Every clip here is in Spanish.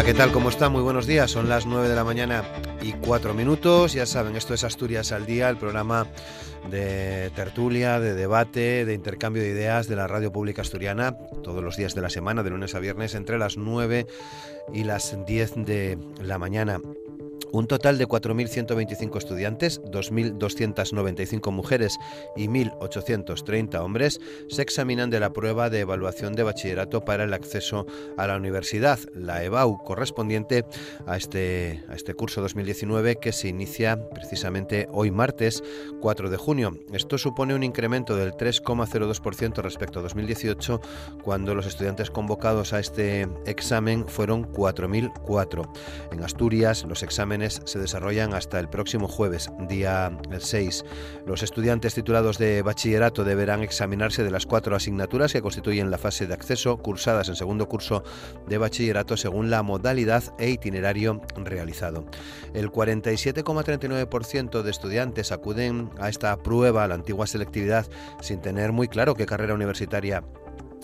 Hola, ¿qué tal? ¿Cómo está? Muy buenos días. Son las 9 de la mañana y 4 minutos. Ya saben, esto es Asturias al Día, el programa de tertulia, de debate, de intercambio de ideas de la radio pública asturiana, todos los días de la semana, de lunes a viernes, entre las 9 y las 10 de la mañana. Un total de 4.125 estudiantes, 2.295 mujeres y 1.830 hombres se examinan de la prueba de evaluación de bachillerato para el acceso a la universidad, la EBAU, correspondiente a este, a este curso 2019 que se inicia precisamente hoy martes 4 de junio. Esto supone un incremento del 3,02% respecto a 2018, cuando los estudiantes convocados a este examen fueron 4.004. En Asturias, los exámenes se desarrollan hasta el próximo jueves, día 6. Los estudiantes titulados de bachillerato deberán examinarse de las cuatro asignaturas que constituyen la fase de acceso, cursadas en segundo curso de bachillerato según la modalidad e itinerario realizado. El 47,39% de estudiantes acuden a esta prueba, a la antigua selectividad, sin tener muy claro qué carrera universitaria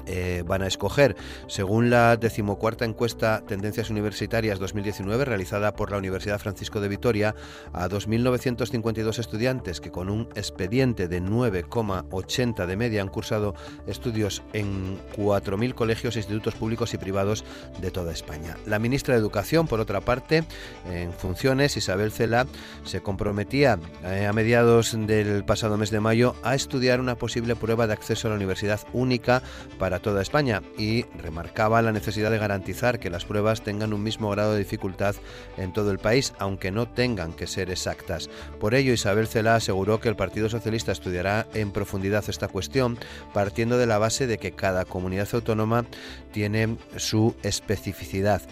eh, van a escoger. Según la decimocuarta encuesta Tendencias Universitarias 2019 realizada por la Universidad Francisco de Vitoria, a 2.952 estudiantes que con un expediente de 9,80 de media han cursado estudios en 4.000 colegios e institutos públicos y privados de toda España. La ministra de Educación, por otra parte, en funciones, Isabel Cela, se comprometía eh, a mediados del pasado mes de mayo a estudiar una posible prueba de acceso a la universidad única para toda España y remarcaba la necesidad de garantizar que las pruebas tengan un mismo grado de dificultad en todo el país, aunque no tengan que ser exactas. Por ello, Isabel Cela aseguró que el Partido Socialista estudiará en profundidad esta cuestión, partiendo de la base de que cada comunidad autónoma tiene su especificidad.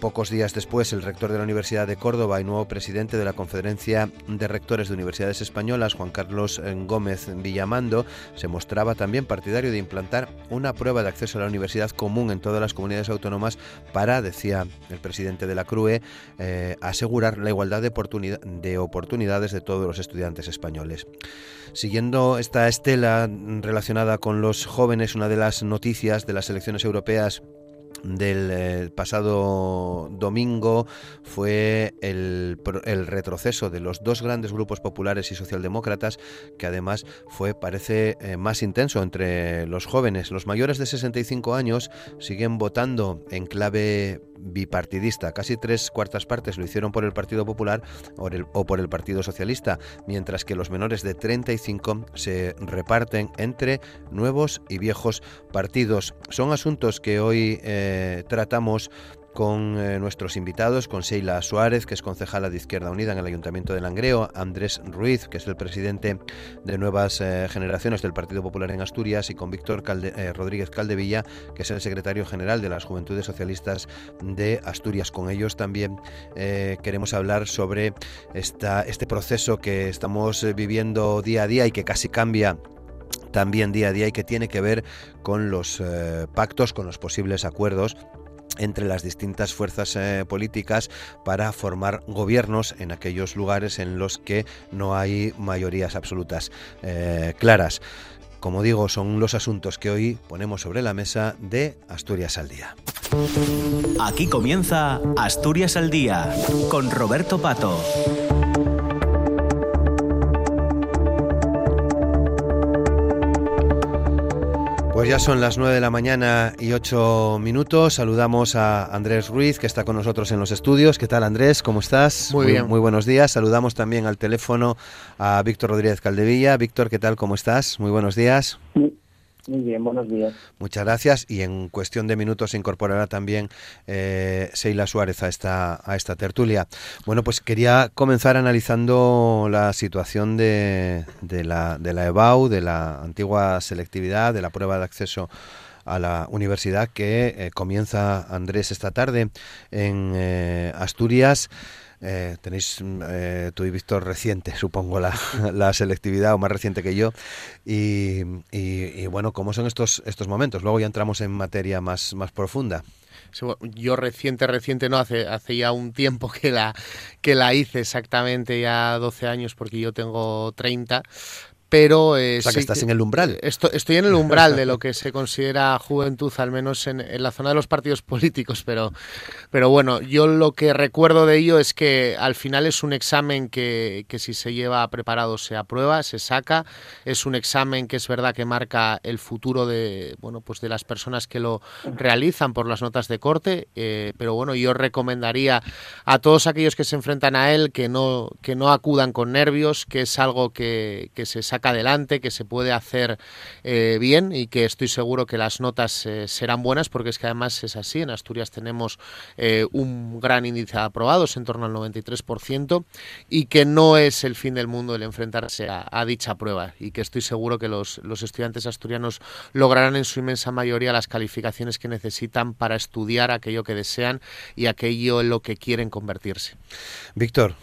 Pocos días después, el rector de la Universidad de Córdoba y nuevo presidente de la Conferencia de Rectores de Universidades Españolas, Juan Carlos eh, Gómez Villamando, se mostraba también partidario de implantar una prueba de acceso a la universidad común en todas las comunidades autónomas para, decía el presidente de la CRUE, eh, asegurar la igualdad de, de oportunidades de todos los estudiantes españoles. Siguiendo esta estela relacionada con los jóvenes, una de las noticias de las elecciones europeas del eh, pasado domingo fue el, retroceso de los dos grandes grupos populares y socialdemócratas, que además fue, parece, eh, más intenso entre los jóvenes. Los mayores de 65 años siguen votando en clave bipartidista. Casi tres cuartas partes lo hicieron por el Partido Popular o, por el Partido Socialista, mientras que los menores de 35 se reparten entre nuevos y viejos partidos. Son asuntos que hoy eh, tratamos con eh, nuestros invitados, con Sheila Suárez, que es concejala de Izquierda Unida en el Ayuntamiento de Langreo, Andrés Ruiz, que es el presidente de Nuevas eh, Generaciones del Partido Popular en Asturias, y con Víctor eh, Rodríguez Caldevilla, que es el secretario general de las Juventudes Socialistas de Asturias. Con ellos también queremos hablar sobre este proceso que estamos viviendo día a día y que casi cambia también día a día y que tiene que ver con los eh, pactos, con los posibles acuerdos entre las distintas fuerzas eh, políticas para formar gobiernos en aquellos lugares en los que no hay mayorías absolutas eh, claras. Como digo, son los asuntos que hoy ponemos sobre la mesa de Asturias al Día. Aquí comienza Asturias al Día con Roberto Pato. Pues ya son las 9 de la mañana y 8 minutos. Saludamos a Andrés Ruiz, que está con nosotros en los estudios. ¿Qué tal, Andrés? ¿Cómo estás? Muy bien. Muy, buenos días. Saludamos también al teléfono a Víctor Rodríguez Caldevilla. Víctor, ¿qué tal? ¿Cómo estás? Muy buenos días. Muy bien, buenos días. Muchas gracias. Y en cuestión de minutos se incorporará también eh, Seila Suárez a esta, a esta tertulia. Bueno, pues quería comenzar analizando la situación de, de, la, de la EBAU, de la antigua selectividad, de la prueba de acceso a la universidad que eh, comienza Andrés esta tarde en eh, Asturias. Eh, tenéis eh, tú y Víctor reciente, supongo, la, la, selectividad o más reciente que yo. Y, y, y, bueno, ¿cómo son estos, estos momentos? Luego ya entramos en materia más, más profunda. Yo reciente, reciente, no, hace, hace ya un tiempo que la, que la hice exactamente, ya 12 años, porque yo tengo 30, pero... Eh, o sea, que sí, estás en el umbral. Estoy, estoy, en el umbral de lo que se considera juventud, al menos en, en, la zona de los partidos políticos, pero, pero bueno, yo lo que recuerdo de ello es que al final es un examen que, que si se lleva preparado se aprueba, se saca, es un examen que es verdad que marca el futuro de, bueno, pues de las personas que lo realizan por las notas de corte, eh, pero bueno, yo recomendaría a todos aquellos que se enfrentan a él que no, que no acudan con nervios, que es algo que, que se saca adelante, que se puede hacer eh, bien y que estoy seguro que las notas eh, serán buenas porque es que además es así. En Asturias tenemos eh, un gran índice de aprobados, en torno al 93%, y que no es el fin del mundo el enfrentarse a, a dicha prueba y que estoy seguro que los, los, estudiantes asturianos lograrán en su inmensa mayoría las calificaciones que necesitan para estudiar aquello que desean y aquello en lo que quieren convertirse. Víctor.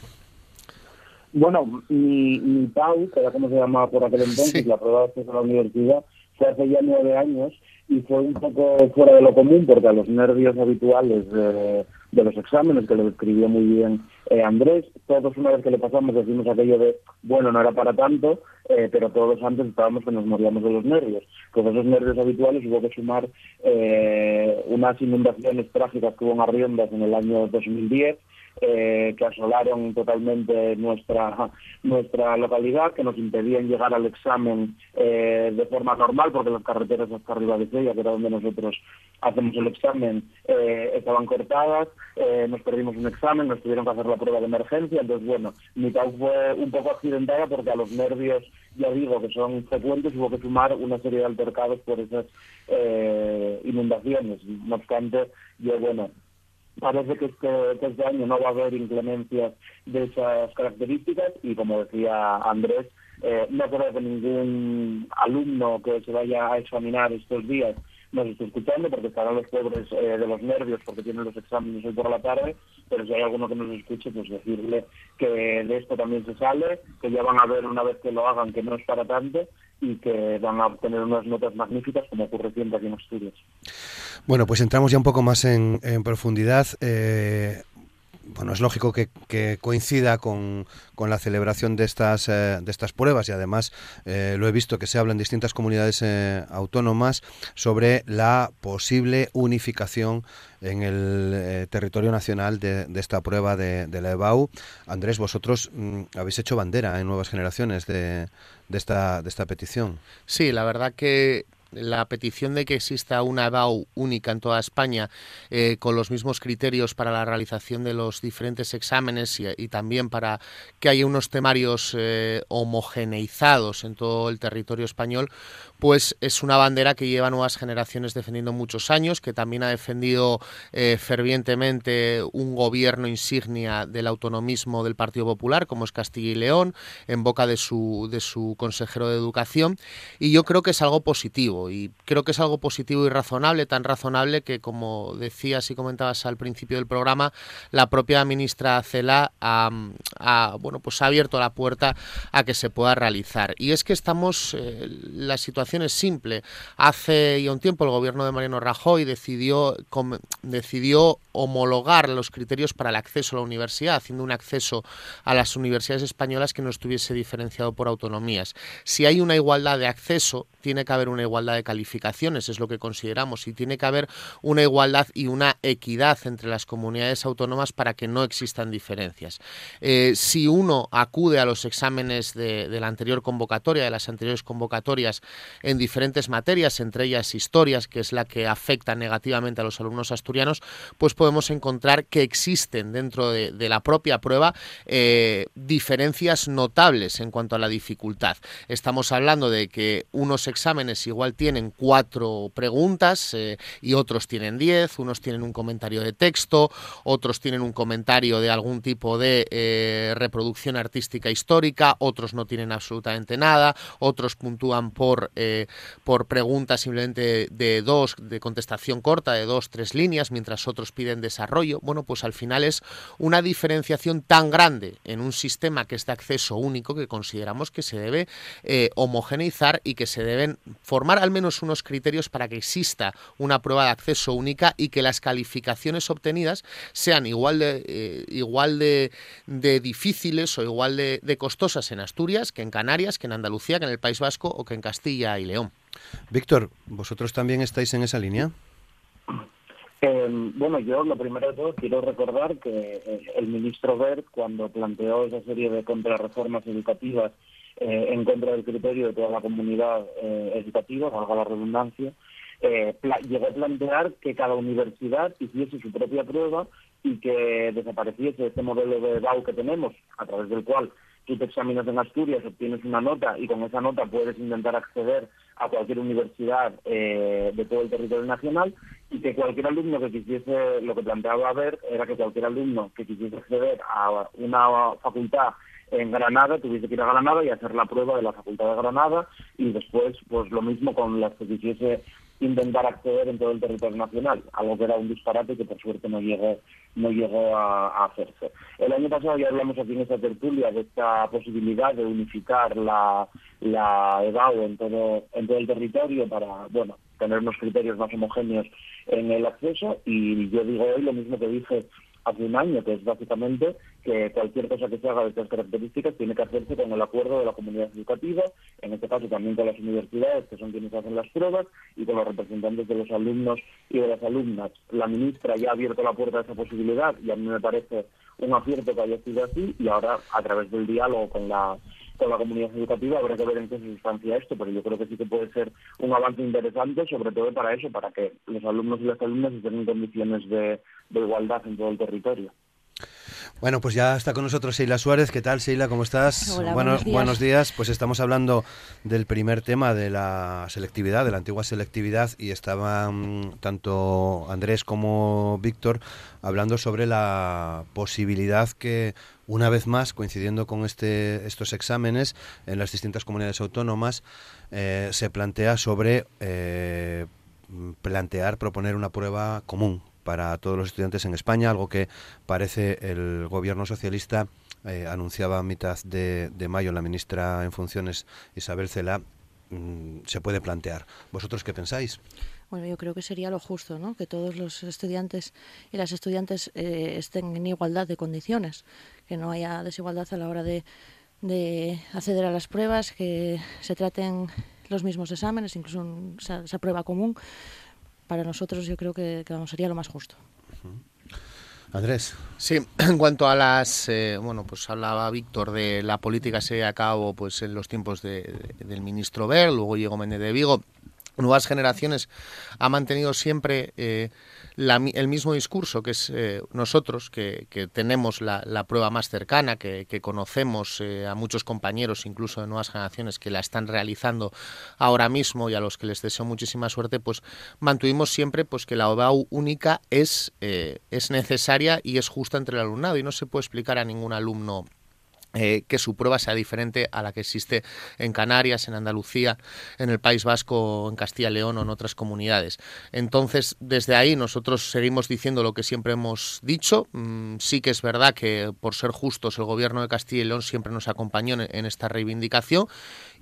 Bueno, mi, mi PAU, que era como se llamaba por aquel entonces, sí. la prueba de acceso a la universidad, fue hace ya nueve años y fue un poco fuera de lo común porque a los nervios habituales de, de los exámenes, que lo describió muy bien eh, Andrés, todos una vez que le pasamos decimos aquello de, bueno, no era para tanto, eh, pero todos antes estábamos que nos moríamos de los nervios. Con esos nervios habituales hubo que sumar eh, unas inundaciones trágicas que hubo en Arriondas en el año 2010, eh, que asolaron totalmente nuestra nuestra localidad, que nos impedían llegar al examen eh, de forma normal, porque las carreteras hasta arriba de Sella, que era donde nosotros hacemos el examen, eh, estaban cortadas, eh, nos perdimos un examen, nos tuvieron que hacer la prueba de emergencia, entonces bueno, mi caso fue un poco accidentada porque a los nervios, ya digo, que son frecuentes, hubo que sumar una serie de altercados por esas eh, inundaciones. No obstante, yo bueno, parece que este, que este año no va a haber inclemencias de esas características y como decía Andrés, eh, no creo que ningún alumno que se vaya a examinar estos días nos esté escuchando porque estarán los pobres eh, de los nervios porque tienen los exámenes hoy por la tarde, pero si hay alguno que nos escuche, pues decirle que de esto también se sale, que ya van a ver una vez que lo hagan que no es para tanto y que van a obtener unas notas magníficas como ocurre siempre aquí en Asturias. Bueno, pues entramos ya un poco más en, profundidad. Eh, bueno, es lógico que, que coincida con, con, la celebración de estas, eh, de estas pruebas y además eh, lo he visto que se habla en distintas comunidades eh, autónomas sobre la posible unificación en el territorio nacional de, esta prueba de, de, la EBAU. Andrés, vosotros mm, habéis hecho bandera en nuevas generaciones de, de, esta, de esta petición. Sí, la verdad que la petición de que exista una EBAU única en toda España eh, con los mismos criterios para la realización de los diferentes exámenes y, y también para que haya unos temarios eh, homogeneizados en todo el territorio español, pues es una bandera que lleva nuevas generaciones defendiendo muchos años, que también ha defendido eh, fervientemente un gobierno insignia del autonomismo del Partido Popular, como es Castilla y León, en boca de su, de su consejero de Educación, y yo creo que es algo positivo y creo que es algo positivo y razonable, tan razonable que como decías y comentabas al principio del programa, la propia ministra Cela ha, bueno, pues ha abierto la puerta a que se pueda realizar. Y es que estamos, eh, la situación es simple. Hace ya un tiempo el gobierno de Mariano Rajoy decidió, decidió homologar los criterios para el acceso a la universidad, haciendo un acceso a las universidades españolas que no estuviese diferenciado por autonomías. Si hay una igualdad de acceso, tiene que haber una igualdad de calificaciones, es lo que consideramos, y tiene que haber una igualdad y una equidad entre las comunidades autónomas para que no existan diferencias. Eh, si uno acude a los exámenes de, la anterior convocatoria, de las anteriores convocatorias, en diferentes materias, entre ellas historias, que es la que afecta negativamente a los alumnos asturianos, pues podemos encontrar que existen dentro de, la propia prueba eh, diferencias notables en cuanto a la dificultad. Estamos hablando de que unos exámenes igual tienen cuatro preguntas eh, y otros tienen diez, unos tienen un comentario de texto, otros tienen un comentario de algún tipo de eh, reproducción artística histórica, otros no tienen absolutamente nada, otros puntúan por, eh, por preguntas simplemente de dos, de contestación corta, de dos, tres líneas, mientras otros piden desarrollo. Bueno, pues al final es una diferenciación tan grande en un sistema que es de acceso único que consideramos que se debe homogeneizar y que se debe deben formar menos unos criterios para que exista una prueba de acceso única y que las calificaciones obtenidas sean igual de, eh, igual de, difíciles o igual de, costosas en Asturias que en Canarias, que en Andalucía, que en el País Vasco o que en Castilla y León. Víctor, ¿vosotros también estáis en esa línea? Em, bueno, yo lo primero de todo quiero recordar que eh, el ministro Bert, cuando planteó esa serie de contrarreformas educativas eh, en contra del criterio de toda la comunidad eh, educativa, valga la redundancia, eh, llegó a plantear que cada universidad hiciese su propia prueba y que desapareciese este modelo de BAU que tenemos, a través del cual tú te examinas en Asturias, obtienes una nota y con esa nota puedes intentar acceder a cualquier universidad de todo el territorio nacional y que cualquier alumno que quisiese, lo que planteaba ver era que cualquier alumno que quisiese acceder a una facultad en Granada, tuviese que ir a Granada y hacer la prueba de la Facultad de Granada y después pues lo mismo con las que quisiese intentar acceder en todo el territorio nacional, algo que era un disparate que por suerte no llegó no llegó a, hacerse. El año pasado ya hablamos aquí en esta tertulia de esta posibilidad de unificar la, la EBAU en todo, en todo el territorio para, bueno, tener unos criterios más homogéneos en el acceso y yo digo hoy lo mismo que dije hace un año, que es básicamente que cualquier cosa que se haga de estas características tiene que hacerse con el acuerdo de la comunidad educativa, en este caso también con las universidades, que son quienes hacen las pruebas, y con los representantes de los alumnos y de las alumnas. La ministra ya ha abierto la puerta a esa posibilidad y a mí me parece un acierto que haya sido así y ahora a través del diálogo con la con la comunidad educativa habrá que ver en qué sustancia esto, pero yo creo que sí que puede ser un avance interesante, sobre todo para eso, para que los alumnos y las alumnas estén en condiciones de, igualdad en todo el territorio. Bueno, pues ya está con nosotros Sheila Suárez. ¿Qué tal, Sheila? ¿Cómo estás? Hola, buenos, días. buenos días. Pues estamos hablando del primer tema de la selectividad, de la antigua selectividad, y estaban tanto Andrés como Víctor hablando sobre la posibilidad que una vez más, coincidiendo con este, estos exámenes en las distintas comunidades autónomas, eh, se plantea sobre eh, plantear, proponer una prueba común para todos los estudiantes en España, algo que parece el gobierno socialista eh, anunciaba a mitad de, mayo la ministra en funciones Isabel Cela, mm, se puede plantear. ¿Vosotros qué pensáis? Bueno, yo creo que sería lo justo, ¿no? Que todos los estudiantes y las estudiantes eh, estén en igualdad de condiciones, que no haya desigualdad a la hora de, acceder a las pruebas, que se traten los mismos exámenes, incluso esa, prueba común. Para nosotros yo creo que, vamos, sería lo más justo. Andrés. Sí, en cuanto a las, eh, bueno, pues hablaba Víctor de la política se a cabo pues en los tiempos del ministro Ver, luego llegó Méndez de Vigo. Nuevas Generaciones ha mantenido siempre eh, el mismo discurso, que es eh, nosotros, que, tenemos la, prueba más cercana, que, conocemos eh, a muchos compañeros, incluso de Nuevas Generaciones, que la están realizando ahora mismo y a los que les deseo muchísima suerte, pues mantuvimos siempre pues que la OBAU única es, es necesaria y es justa entre el alumnado y no se puede explicar a ningún alumno eh, que su prueba sea diferente a la que existe en Canarias, en Andalucía, en el País Vasco, en Castilla y León o en otras comunidades. Entonces, desde ahí nosotros seguimos diciendo lo que siempre hemos dicho. Mm, sí que es verdad que, por ser justos, el gobierno de Castilla y León siempre nos acompañó en, esta reivindicación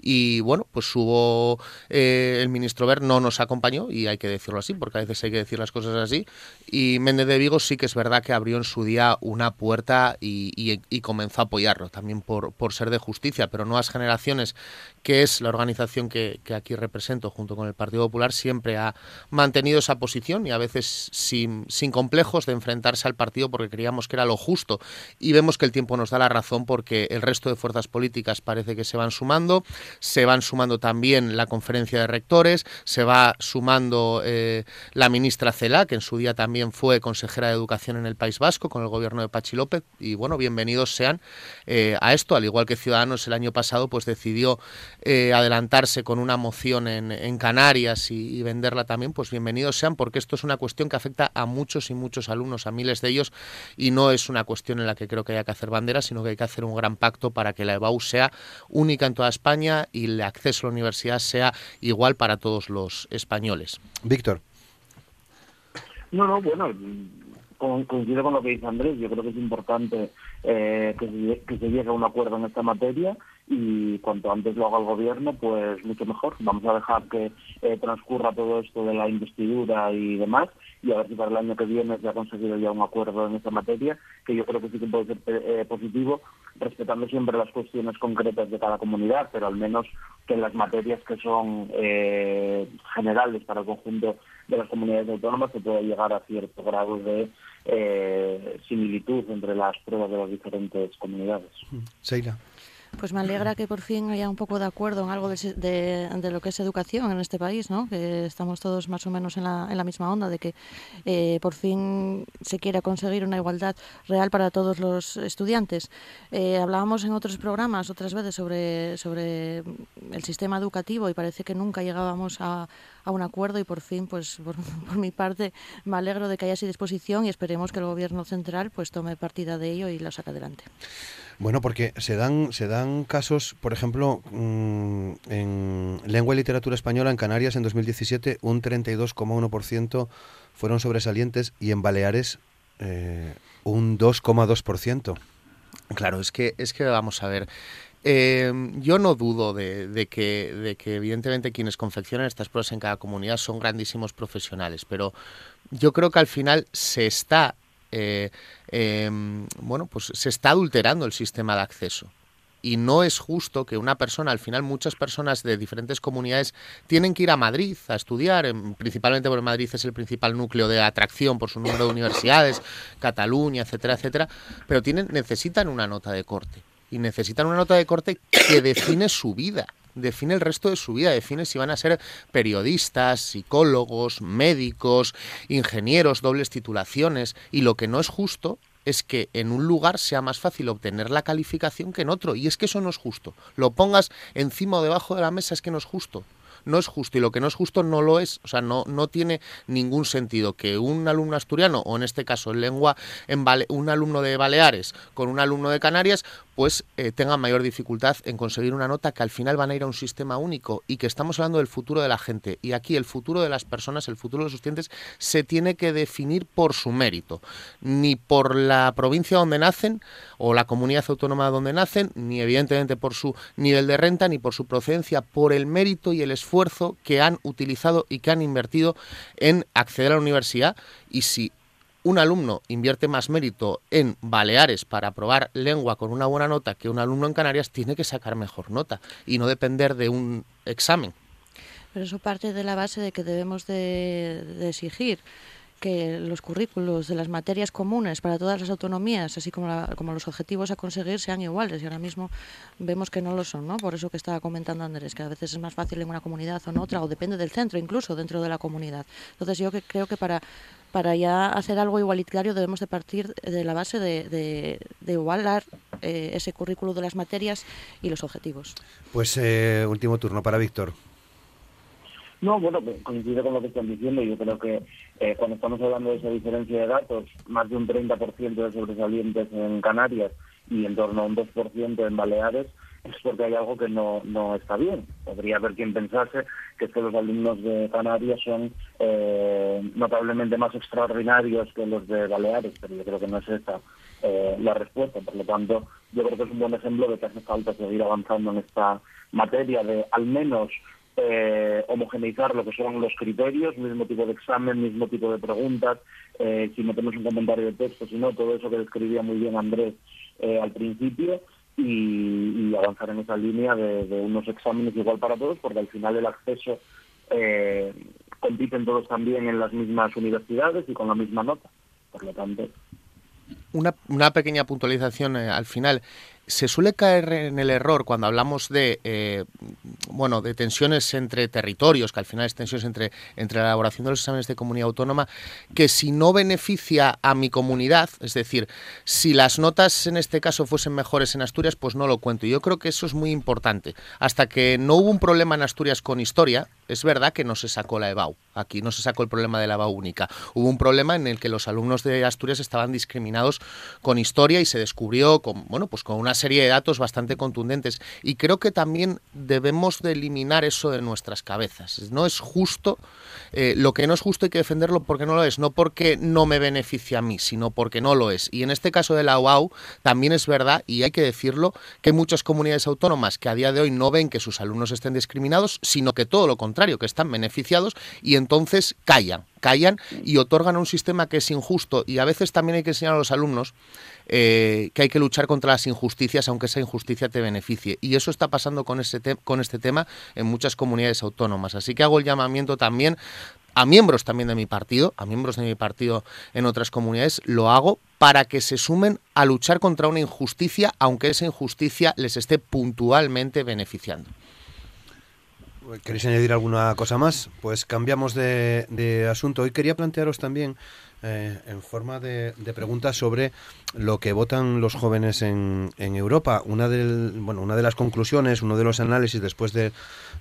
y, bueno, pues hubo eh, el ministro Ver no nos acompañó y hay que decirlo así, porque a veces hay que decir las cosas así. Y Méndez de Vigo sí que es verdad que abrió en su día una puerta y, y comenzó a apoyarlo también por, por ser de justicia, pero Nuevas Generaciones, que es la organización que, aquí represento junto con el Partido Popular, siempre ha mantenido esa posición y a veces sin, sin complejos de enfrentarse al partido porque creíamos que era lo justo. Y vemos que el tiempo nos da la razón porque el resto de fuerzas políticas parece que se van sumando, se van sumando también la conferencia de rectores, se va sumando eh, la ministra Cela, que en su día también fue consejera de Educación en el País Vasco con el gobierno de Pachi López. Y bueno, bienvenidos sean. Eh, a esto, al igual que Ciudadanos el año pasado pues decidió eh, adelantarse con una moción en, Canarias y, venderla también, pues bienvenidos sean porque esto es una cuestión que afecta a muchos y muchos alumnos, a miles de ellos y no es una cuestión en la que creo que haya que hacer banderas, sino que hay que hacer un gran pacto para que la EBAU sea única en toda España y el acceso a la universidad sea igual para todos los españoles. Víctor. No, no, bueno, coincido con lo que dice Andrés. Yo creo que es importante eh, que, se, que se llegue a un acuerdo en esta materia y cuanto antes lo haga el gobierno, pues mucho mejor. Vamos a dejar que eh, transcurra todo esto de la investidura y demás y a ver si para el año que viene se ha conseguido ya un acuerdo en esta materia, que yo creo que sí que puede ser eh, positivo, respetando siempre las cuestiones concretas de cada comunidad, pero al menos que en las materias que son eh, generales para el conjunto de las comunidades autónomas se pueda llegar a cierto grado de similitud entre las pruebas de las diferentes comunidades. Seila. Pues me alegra que por fin haya un poco de acuerdo en algo de, lo que es educación en este país, ¿no? que estamos todos más o menos en la, en la misma onda, de que eh, por fin se quiera conseguir una igualdad real para todos los estudiantes. Eh, hablábamos en otros programas otras veces sobre, sobre el sistema educativo y parece que nunca llegábamos a, a un acuerdo y por fin, pues por, por, mi parte, me alegro de que haya esa disposición y esperemos que el Gobierno central pues tome partida de ello y lo saque adelante. Bueno, porque se dan, se dan casos, por ejemplo, mm, en lengua y literatura española en Canarias en 2017 un 32,1% fueron sobresalientes y en Baleares eh, un 2,2%. Claro, es que, es que vamos a ver. Eh, yo no dudo de, que, de que evidentemente quienes confeccionan estas pruebas en cada comunidad son grandísimos profesionales, pero yo creo que al final se está eh, em, bueno, pues se está adulterando el sistema de acceso. Y no es justo que una persona, al final muchas personas de diferentes comunidades tienen que ir a Madrid a estudiar, em, principalmente porque Madrid es el principal núcleo de atracción por su número de universidades, Cataluña, etcétera, etcétera, pero tienen, necesitan una nota de corte. Y necesitan una nota de corte que define su vida define el resto de su vida, define si van a ser periodistas, psicólogos, médicos, ingenieros, dobles titulaciones, y lo que no es justo es que en un lugar sea más fácil obtener la calificación que en otro, y es que eso no es justo. Lo pongas encima o debajo de la mesa, es que no es justo no es justo y lo que no es justo no lo es. O sea, no, no tiene ningún sentido que un alumno asturiano, o en este caso en lengua, en un alumno de Baleares con un alumno de Canarias, pues eh, tenga mayor dificultad en conseguir una nota que al final van a ir a un sistema único y que estamos hablando del futuro de la gente. Y aquí el futuro de las personas, el futuro de los estudiantes, se tiene que definir por su mérito, ni por la provincia donde nacen o la comunidad autónoma donde nacen, ni evidentemente por su nivel de renta, ni por su procedencia, por el mérito y el esfuerzo que han utilizado y que han invertido en acceder a la universidad y si un alumno invierte más mérito en Baleares para aprobar lengua con una buena nota que un alumno en Canarias, tiene que sacar mejor nota y no depender de un examen. Pero eso parte de la base de que debemos de exigir que los currículos de las materias comunes para todas las autonomías, así como, como los objetivos a conseguir, sean iguales. Y ahora mismo vemos que no lo son, ¿no? Por eso que estaba comentando Andrés, que a veces es más fácil en una comunidad o en otra, o depende del centro, incluso dentro de la comunidad. Entonces yo que creo que para para ya hacer algo igualitario debemos de partir de la base de, de, igualar eh, ese currículo de las materias y los objetivos. Pues eh, último turno para Víctor. No, bueno, coincido con lo que están diciendo. Yo creo que eh, cuando estamos hablando de esa diferencia de datos, más de un 30% de sobresalientes en Canarias y en torno a un 2% en Baleares, es porque hay algo que no, no está bien. Podría haber quien pensase que, que los alumnos de Canarias son eh, notablemente más extraordinarios que los de Baleares, pero yo creo que no es esa eh, la respuesta. Por lo tanto, yo creo que es un buen ejemplo de que hace falta seguir avanzando en esta materia de al menos eh, homogeneizar lo que son los criterios, mismo tipo de examen, mismo tipo de preguntas, eh, si metemos un comentario de texto, si no, todo eso que describía muy bien Andrés eh, al principio, y, avanzar en esa línea de, unos exámenes igual para todos, porque al final el acceso eh, compiten todos también en las mismas universidades y con la misma nota. Por lo tanto. Una, una pequeña puntualización al final se suele caer en el error cuando hablamos de eh, bueno de tensiones entre territorios, que al final es tensiones entre, entre la elaboración de los exámenes de comunidad autónoma, que si no beneficia a mi comunidad, es decir, si las notas en este caso fuesen mejores en Asturias, pues no lo cuento. Yo creo que eso es muy importante. Hasta que no hubo un problema en Asturias con historia, es verdad que no se sacó la EBAU. Aquí no se sacó el problema de la EBAU única. Hubo un problema en el que los alumnos de Asturias estaban discriminados con historia y se descubrió con, bueno, pues con una serie de datos bastante contundentes. Y creo que también debemos de eliminar eso de nuestras cabezas. No es justo, eh, lo que no es justo hay que defenderlo porque no lo es, no porque no me beneficia a mí, sino porque no lo es. Y en este caso de la UAU también es verdad, y hay que decirlo, que hay muchas comunidades autónomas que a día de hoy no ven que sus alumnos estén discriminados, sino que todo lo contrario que están beneficiados y entonces callan, callan y otorgan un sistema que es injusto y a veces también hay que enseñar a los alumnos eh, que hay que luchar contra las injusticias aunque esa injusticia te beneficie y eso está pasando con, este con este tema en muchas comunidades autónomas. Así que hago el llamamiento también a miembros también de mi partido, a miembros de mi partido en otras comunidades, lo hago para que se sumen a luchar contra una injusticia, aunque esa injusticia les esté puntualmente beneficiando. ¿Queréis añadir alguna cosa más? Pues cambiamos de, de asunto. Hoy quería plantearos también eh, en forma de, preguntas sobre lo que votan los jóvenes en, en Europa. Una, del, bueno, una de las conclusiones, uno de los análisis después de,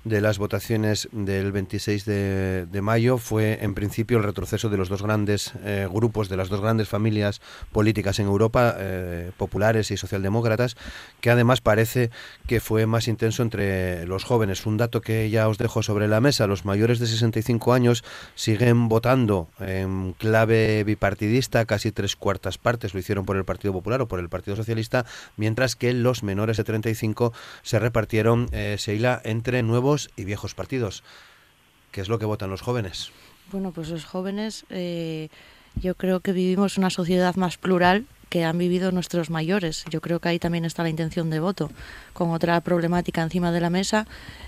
de las votaciones del 26 de, de, mayo fue en principio el retroceso de los dos grandes eh, grupos, de las dos grandes familias políticas en Europa, eh, populares y socialdemócratas, que además parece que fue más intenso entre los jóvenes. Un dato que ya os dejo sobre la mesa, los mayores de 65 años siguen votando en clave bipartidista, casi tres cuartas partes lo hicieron por el Partido Popular o por el Partido Socialista, mientras que los menores de 35 se repartieron, eh, Seila, entre nuevos y viejos partidos. ¿Qué es lo que votan los jóvenes? Bueno, pues los jóvenes, eh, yo creo que vivimos una sociedad más plural que han vivido nuestros mayores. Yo creo que ahí también está la intención de voto, con otra problemática encima de la mesa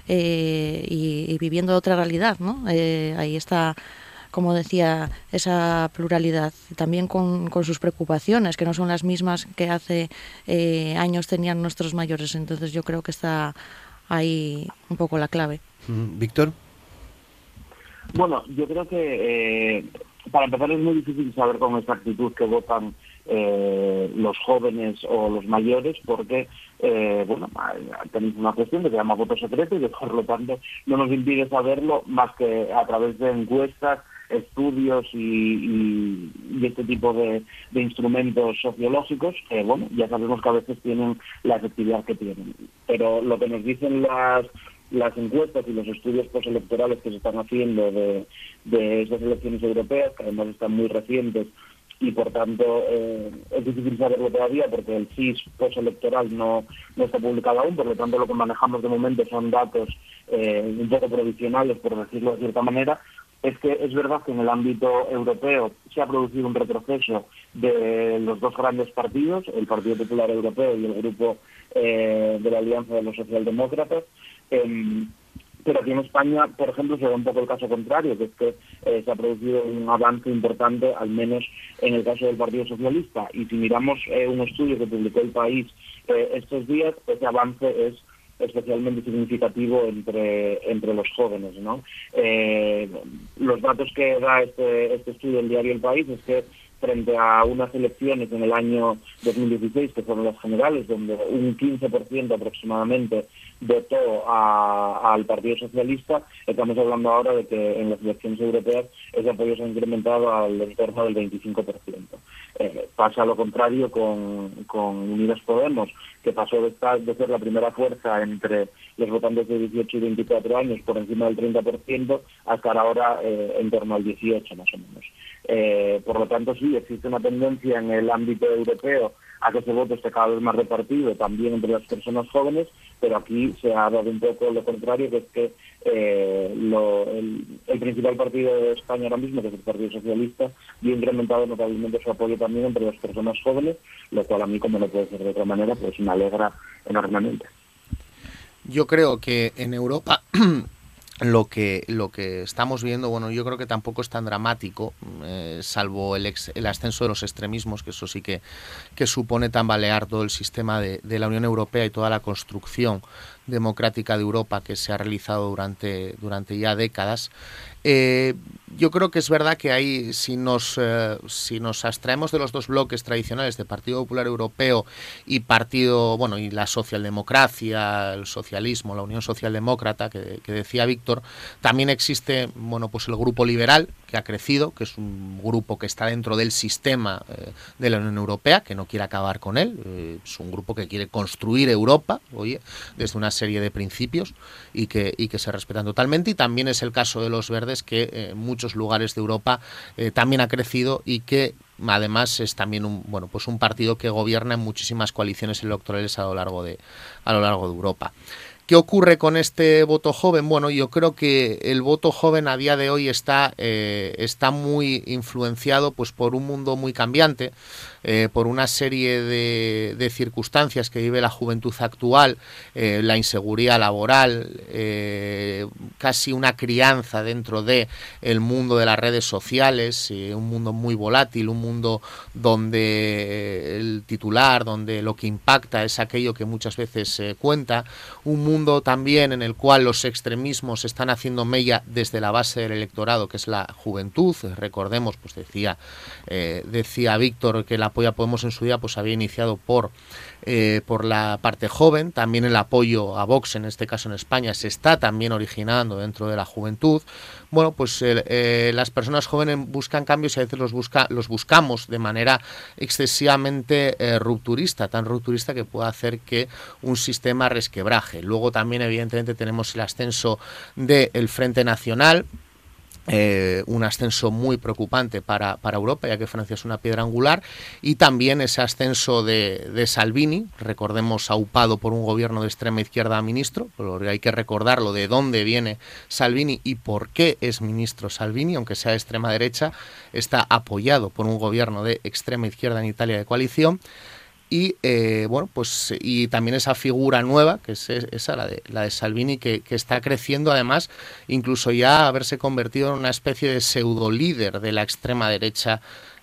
eh, y, viviendo otra realidad, ¿no? ahí está como decía, esa pluralidad, también con, sus preocupaciones, que no son las mismas que hace eh, años tenían nuestros mayores. Entonces yo creo que está ahí un poco la clave. Mm, Víctor. Bueno, yo creo que eh, para empezar es muy difícil saber con exactitud que votan eh, los jóvenes o los mayores porque eh, bueno tenéis una cuestión que se llama voto secreto y que por lo tanto no nos impide saberlo más que a través de encuestas estudios y, este tipo de, instrumentos sociológicos, que bueno, ya sabemos que a veces tienen la efectividad que tienen. Pero lo que nos dicen las las encuestas y los estudios postelectorales que se están haciendo de, de esas elecciones europeas, que además están muy recientes y por tanto eh, es difícil saberlo todavía porque el CIS postelectoral no, no está publicado aún, por lo tanto lo que manejamos de momento son datos eh, un poco provisionales, por decirlo de cierta manera, es que es verdad que en el ámbito europeo se ha producido un retroceso de los dos grandes partidos, el Partido Popular Europeo y el grupo eh, de la Alianza de los Socialdemócratas. Em, pero aquí en España, por ejemplo, se ve un poco el caso contrario, que es que eh, se ha producido un avance importante, al menos en el caso del Partido Socialista. Y si miramos eh, un estudio que publicó el país estos días, ese avance es especialmente significativo entre, entre los jóvenes. ¿no? Eh, los datos que da este, este estudio del diario El País es que frente a unas elecciones en el año 2016, que fueron las generales, donde un 15% aproximadamente votó al Partido Socialista, estamos hablando ahora de que en las elecciones europeas ese apoyo se ha incrementado al entorno del 25%. Eh, pasa lo contrario con, con Unidas Podemos, que pasó de, estar, de ser la primera fuerza entre los votantes de 18 y 24 años por encima del 30%, a estar ahora eh, en torno al 18 más o menos. Eh, por lo tanto, sí, existe una tendencia en el ámbito europeo a que ese voto esté cada vez más repartido también entre las personas jóvenes, pero aquí se ha dado un poco lo contrario, que es que eh, el, principal partido de España ahora mismo, que es el Partido Socialista, ha incrementado notablemente su apoyo también entre las personas jóvenes, lo cual a mí, como no puede ser de otra manera, pues me alegra enormemente. Yo creo que en Europa lo que lo que estamos viendo bueno yo creo que tampoco es tan dramático eh, salvo el, el, ascenso de los extremismos que eso sí que, que supone tambalear todo el sistema de, de, la Unión Europea y toda la construcción democrática de Europa que se ha realizado durante durante ya décadas. Eh, yo creo que es verdad que ahí, si nos, eh, si nos abstraemos de los dos bloques tradicionales de Partido Popular Europeo y Partido, bueno, y la socialdemocracia, el socialismo, la Unión Socialdemócrata, que, decía Víctor, también existe, bueno, pues el grupo liberal, que ha crecido, que es un grupo que está dentro del sistema eh, de la Unión Europea, que no quiere acabar con él, es un grupo que quiere construir Europa, oye, desde una serie de principios y que, y que se respetan totalmente, y también es el caso de los verdes, que eh, en muchos lugares de Europa también ha crecido y que además es también un bueno pues un partido que gobierna en muchísimas coaliciones electorales a lo largo de a lo largo de Europa. ¿Qué ocurre con este voto joven? Bueno, yo creo que el voto joven a día de hoy está, eh, está muy influenciado pues, por un mundo muy cambiante, eh, por una serie de, circunstancias que vive la juventud actual, eh, la inseguridad laboral, casi una crianza dentro de mundo de las redes sociales, un mundo muy volátil, un mundo donde el titular, donde lo que impacta es aquello que muchas veces cuenta, un mundo también en el cual los extremismos están haciendo mella desde la base del electorado, que es la juventud. Recordemos, pues decía, eh, decía Víctor que el apoyo a Podemos en su día pues había iniciado por eh, por la parte joven, también el apoyo a Vox, en este caso en España, se está también originando dentro de la juventud. Bueno, pues eh, las personas jóvenes buscan cambios y a veces los, busca, los buscamos de manera excesivamente eh, rupturista, tan rupturista que puede hacer que un sistema resquebraje. Luego también, evidentemente, tenemos el ascenso del Frente Nacional, eh, un ascenso muy preocupante para, para, Europa, ya que Francia es una piedra angular, y también ese ascenso de, de, Salvini, recordemos aupado por un gobierno de extrema izquierda ministro, pero hay que recordarlo de dónde viene Salvini y por qué es ministro Salvini, aunque sea de extrema derecha, está apoyado por un gobierno de extrema izquierda en Italia de coalición y eh, bueno pues y también esa figura nueva que es esa la de la de Salvini que, está creciendo además incluso ya haberse convertido en una especie de pseudo líder de la extrema derecha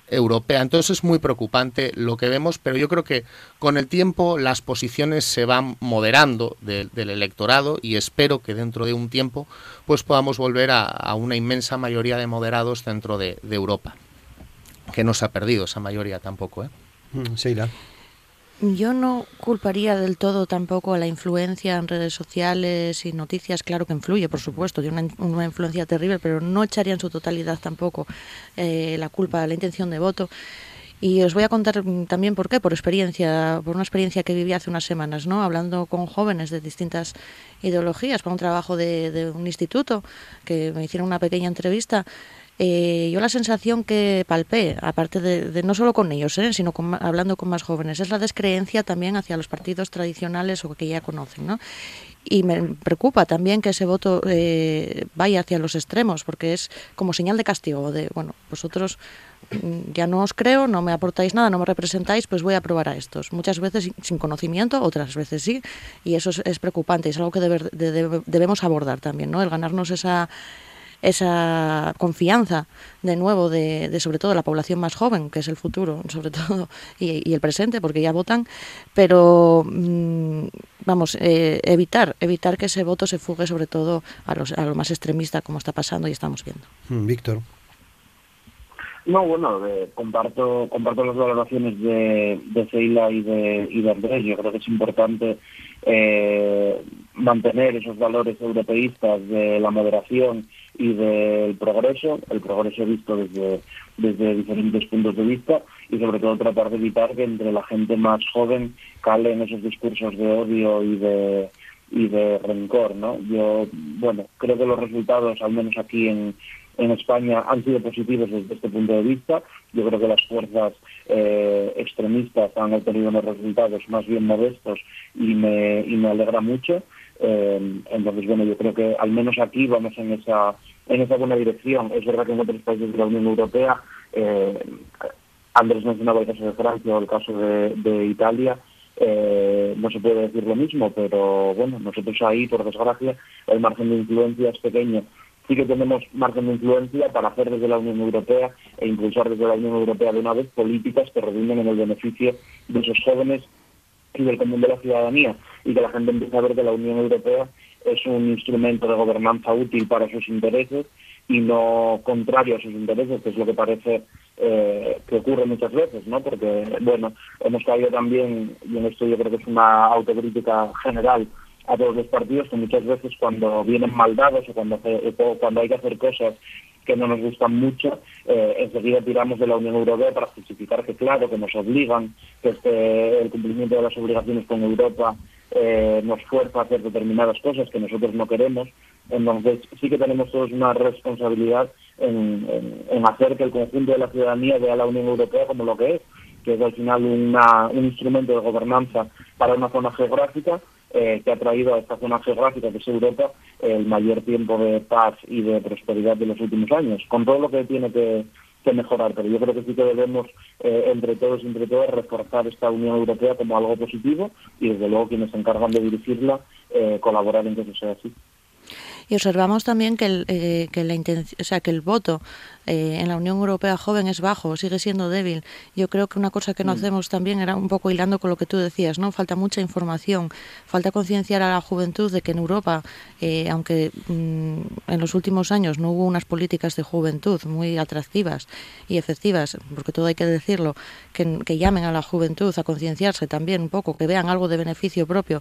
europea entonces es muy preocupante lo que vemos pero yo creo que con el tiempo las posiciones se van moderando del electorado y espero que dentro de un tiempo pues podamos volver a, una inmensa mayoría de moderados dentro de, Europa que no se ha perdido esa mayoría tampoco ¿eh? Mm, yo no culparía del todo tampoco a la influencia en redes sociales y noticias, claro que influye, por supuesto, tiene una, influencia terrible, pero no echaría en su totalidad tampoco eh, la culpa a la intención de voto. Y os voy a contar también por qué, por experiencia, por una experiencia que viví hace unas semanas, ¿no? Hablando con jóvenes de distintas ideologías, para un trabajo de, de un instituto, que me hicieron una pequeña entrevista eh, yo la sensación que palpé, aparte de, no solo con ellos, ¿eh? sino hablando con más jóvenes, es la descreencia también hacia los partidos tradicionales o que ya conocen. ¿no? Y me preocupa también que ese voto eh, vaya hacia los extremos, porque es como señal de castigo, de, bueno, vosotros mm, ya no os creo, no me aportáis nada, no me representáis, pues voy a probar a estos. Muchas veces sin conocimiento, otras veces sí, y eso es, preocupante, es algo que debemos abordar también, ¿no? El ganarnos esa esa confianza de nuevo de, sobre todo la población más joven, que es el futuro, sobre todo, y, el presente, porque ya votan, pero mm, vamos, eh, evitar, evitar que ese voto se fugue sobre todo a, los, a lo más extremista, como está pasando y estamos viendo. Mm, Víctor. No, bueno, comparto comparto las valoraciones de, de Ceila y de, y de Andrés. Yo creo que es importante eh, mantener esos valores europeístas de la moderación y del progreso, el progreso visto desde, desde diferentes puntos de vista y sobre todo tratar de evitar que entre la gente más joven calen esos discursos de odio y de y de rencor, ¿no? Yo, bueno, creo que los resultados, al menos aquí en, en España han sido positivos desde este punto de vista. Yo creo que las fuerzas eh, extremistas han obtenido unos resultados más bien modestos y me, y me alegra mucho. Eh, entonces, bueno, yo creo que al menos aquí vamos en esa, en esa buena dirección. Es verdad que en otros países de la Unión Europea, eh, Andrés mencionaba el caso de Francia o el caso de, Italia, eh, no se puede decir lo mismo, pero bueno, nosotros ahí, por desgracia, el margen de influencia es pequeño sí que tenemos margen de influencia para hacer desde la Unión Europea e impulsar desde la Unión Europea de una vez políticas que redunden en el beneficio de esos jóvenes y del común de la ciudadanía y que la gente empiece a ver que la Unión Europea es un instrumento de gobernanza útil para sus intereses y no contrario a sus intereses, que es lo que parece eh, que ocurre muchas veces, ¿no? Porque, bueno, hemos caído también, y en esto yo creo que es una autocrítica general, a todos los partidos que muchas veces cuando vienen maldados o cuando, cuando hay que hacer cosas que no nos gustan mucho, eh, enseguida tiramos de la Unión Europea para justificar que claro, que nos obligan, que este, el cumplimiento de las obligaciones con Europa eh, nos fuerza a hacer determinadas cosas que nosotros no queremos. Entonces sí que tenemos todos una responsabilidad en, hacer que el conjunto de la ciudadanía vea a la Unión Europea como lo que es, que es al final un instrumento de gobernanza para una zona geográfica eh, que ha traído a esta zona geográfica que es Europa el mayor tiempo de paz y de prosperidad de los últimos años, con todo lo que tiene que, mejorar. Pero yo creo que sí que debemos, eh, entre todos y entre todas, reforzar esta Unión Europea como algo positivo y, desde luego, quienes se encargan de dirigirla, eh, colaborar en que eso sea así. Y observamos también que el, que la o sea, que el voto eh, en la Unión Europea joven es bajo, sigue siendo débil. Yo creo que una cosa que no mm. hacemos también era un poco hilando con lo que tú decías, ¿no? Falta mucha información, falta concienciar a la juventud de que en Europa, eh, aunque mm, en los últimos años no hubo unas políticas de juventud muy atractivas y efectivas, porque todo hay que decirlo, que, llamen a la juventud a concienciarse también un poco, que vean algo de beneficio propio,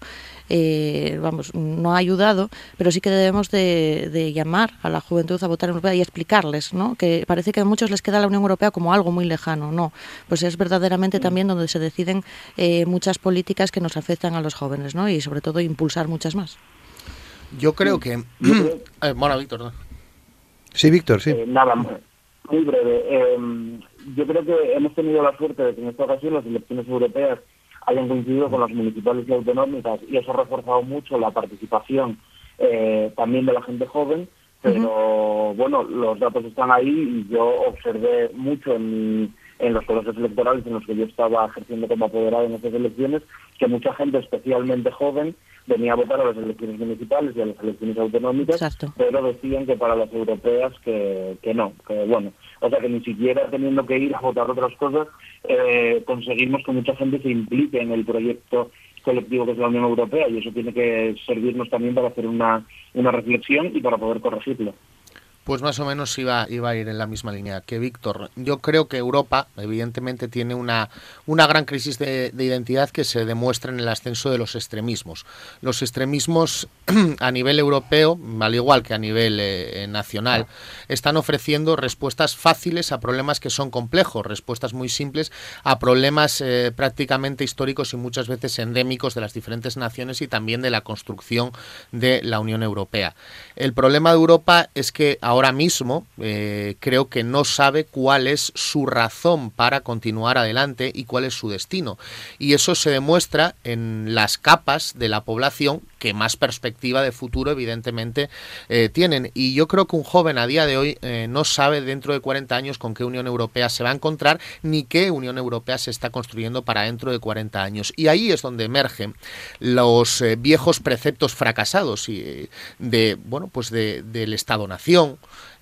eh, vamos, no ha ayudado, pero sí que debemos de, de, llamar a la juventud a votar en Europa y explicarles, ¿no? Que parece que a muchos les queda la Unión Europea como algo muy lejano. No, pues es verdaderamente mm. también donde se deciden eh, muchas políticas que nos afectan a los jóvenes, ¿no? Y sobre todo impulsar muchas más. Yo creo que... Eh, bueno, Víctor. Sí, Víctor, sí. Eh, nada, muy breve. Em, yo creo que hemos tenido la suerte de que en esta ocasión las elecciones europeas hayan coincidido con las municipales y autonómicas y eso ha reforzado mucho la participación también de la gente joven pero bueno, los datos están ahí y yo observé mucho en, en los colegios electorales en los que yo estaba ejerciendo como apoderado en estas elecciones que mucha gente, especialmente joven, venía a votar a las elecciones municipales y a las elecciones autonómicas, pero decían que para las europeas que, que no, que bueno, o sea que ni siquiera teniendo que ir a votar otras cosas, eh, conseguimos que mucha gente se implique en el proyecto colectivo que es la Unión Europea y eso tiene que servirnos también para hacer una, una reflexión y para poder corregirlo. Pues más o menos iba, iba a ir en la misma línea que Víctor. Yo creo que Europa, evidentemente, tiene una, una gran crisis de, identidad que se demuestra en el ascenso de los extremismos. Los extremismos a nivel europeo, al igual que a nivel eh, nacional, están ofreciendo respuestas fáciles a problemas que son complejos, respuestas muy simples a problemas eh, prácticamente históricos y muchas veces endémicos de las diferentes naciones y también de la construcción de la Unión Europea. El problema de Europa es que mismo eh, creo que no sabe cuál es su razón para continuar adelante y cuál es su destino. Y eso se demuestra en las capas de la población que más perspectiva de futuro evidentemente eh, tienen. Y yo creo que un joven a día de hoy eh, no sabe dentro de 40 años con qué Unión Europea se va a encontrar ni qué Unión Europea se está construyendo para dentro de 40 años. Y ahí es donde emergen los viejos preceptos fracasados y, de bueno pues de, del Estado-nación,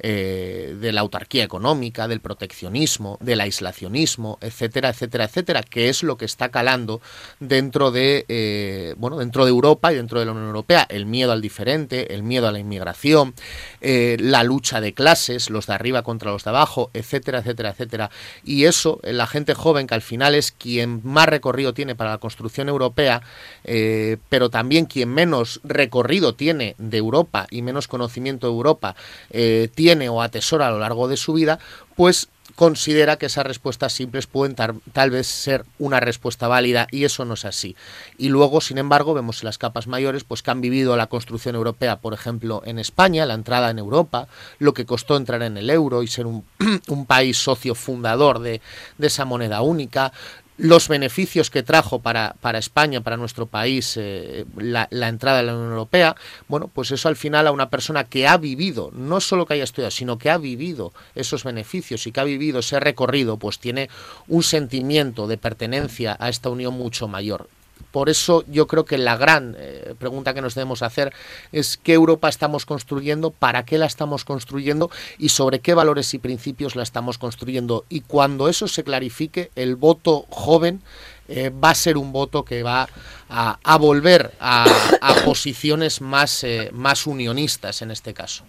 eh, de la autarquía económica, del proteccionismo, del aislacionismo, etcétera, etcétera, etcétera, que es lo que está calando dentro de, eh, bueno, dentro de Europa y dentro de la Unión Europea. El miedo al diferente, el miedo a la inmigración, eh, la lucha de clases, los de arriba contra los de abajo, etcétera, etcétera, etcétera. Y eso, la gente joven, que al final es quien más recorrido tiene para la construcción europea, pero también quien menos recorrido tiene de Europa y menos conocimiento de Europa tiene o atesora a lo largo de su vida, pues considera que esas respuestas simples pueden tal vez ser una respuesta válida y eso no es así. Y luego, sin embargo, vemos en las capas mayores pues que han vivido la construcción europea, por ejemplo, en España, la entrada en Europa, lo que costó entrar en el euro y ser un, país socio fundador de esa moneda única, los beneficios que trajo para, para España, para nuestro país, eh, la, entrada en la Unión Europea, bueno, pues eso al final a una persona que ha vivido, no solo que haya estudiado, sino que ha vivido esos beneficios y que ha vivido ese recorrido, pues tiene un sentimiento de pertenencia a esta unión mucho mayor. Por eso yo creo que la gran eh, pregunta que nos debemos hacer es qué Europa estamos construyendo, para qué la estamos construyendo y sobre qué valores y principios la estamos construyendo. Y cuando eso se clarifique, el voto joven eh, va a ser un voto que va a, volver a, posiciones más, eh, más unionistas en este caso.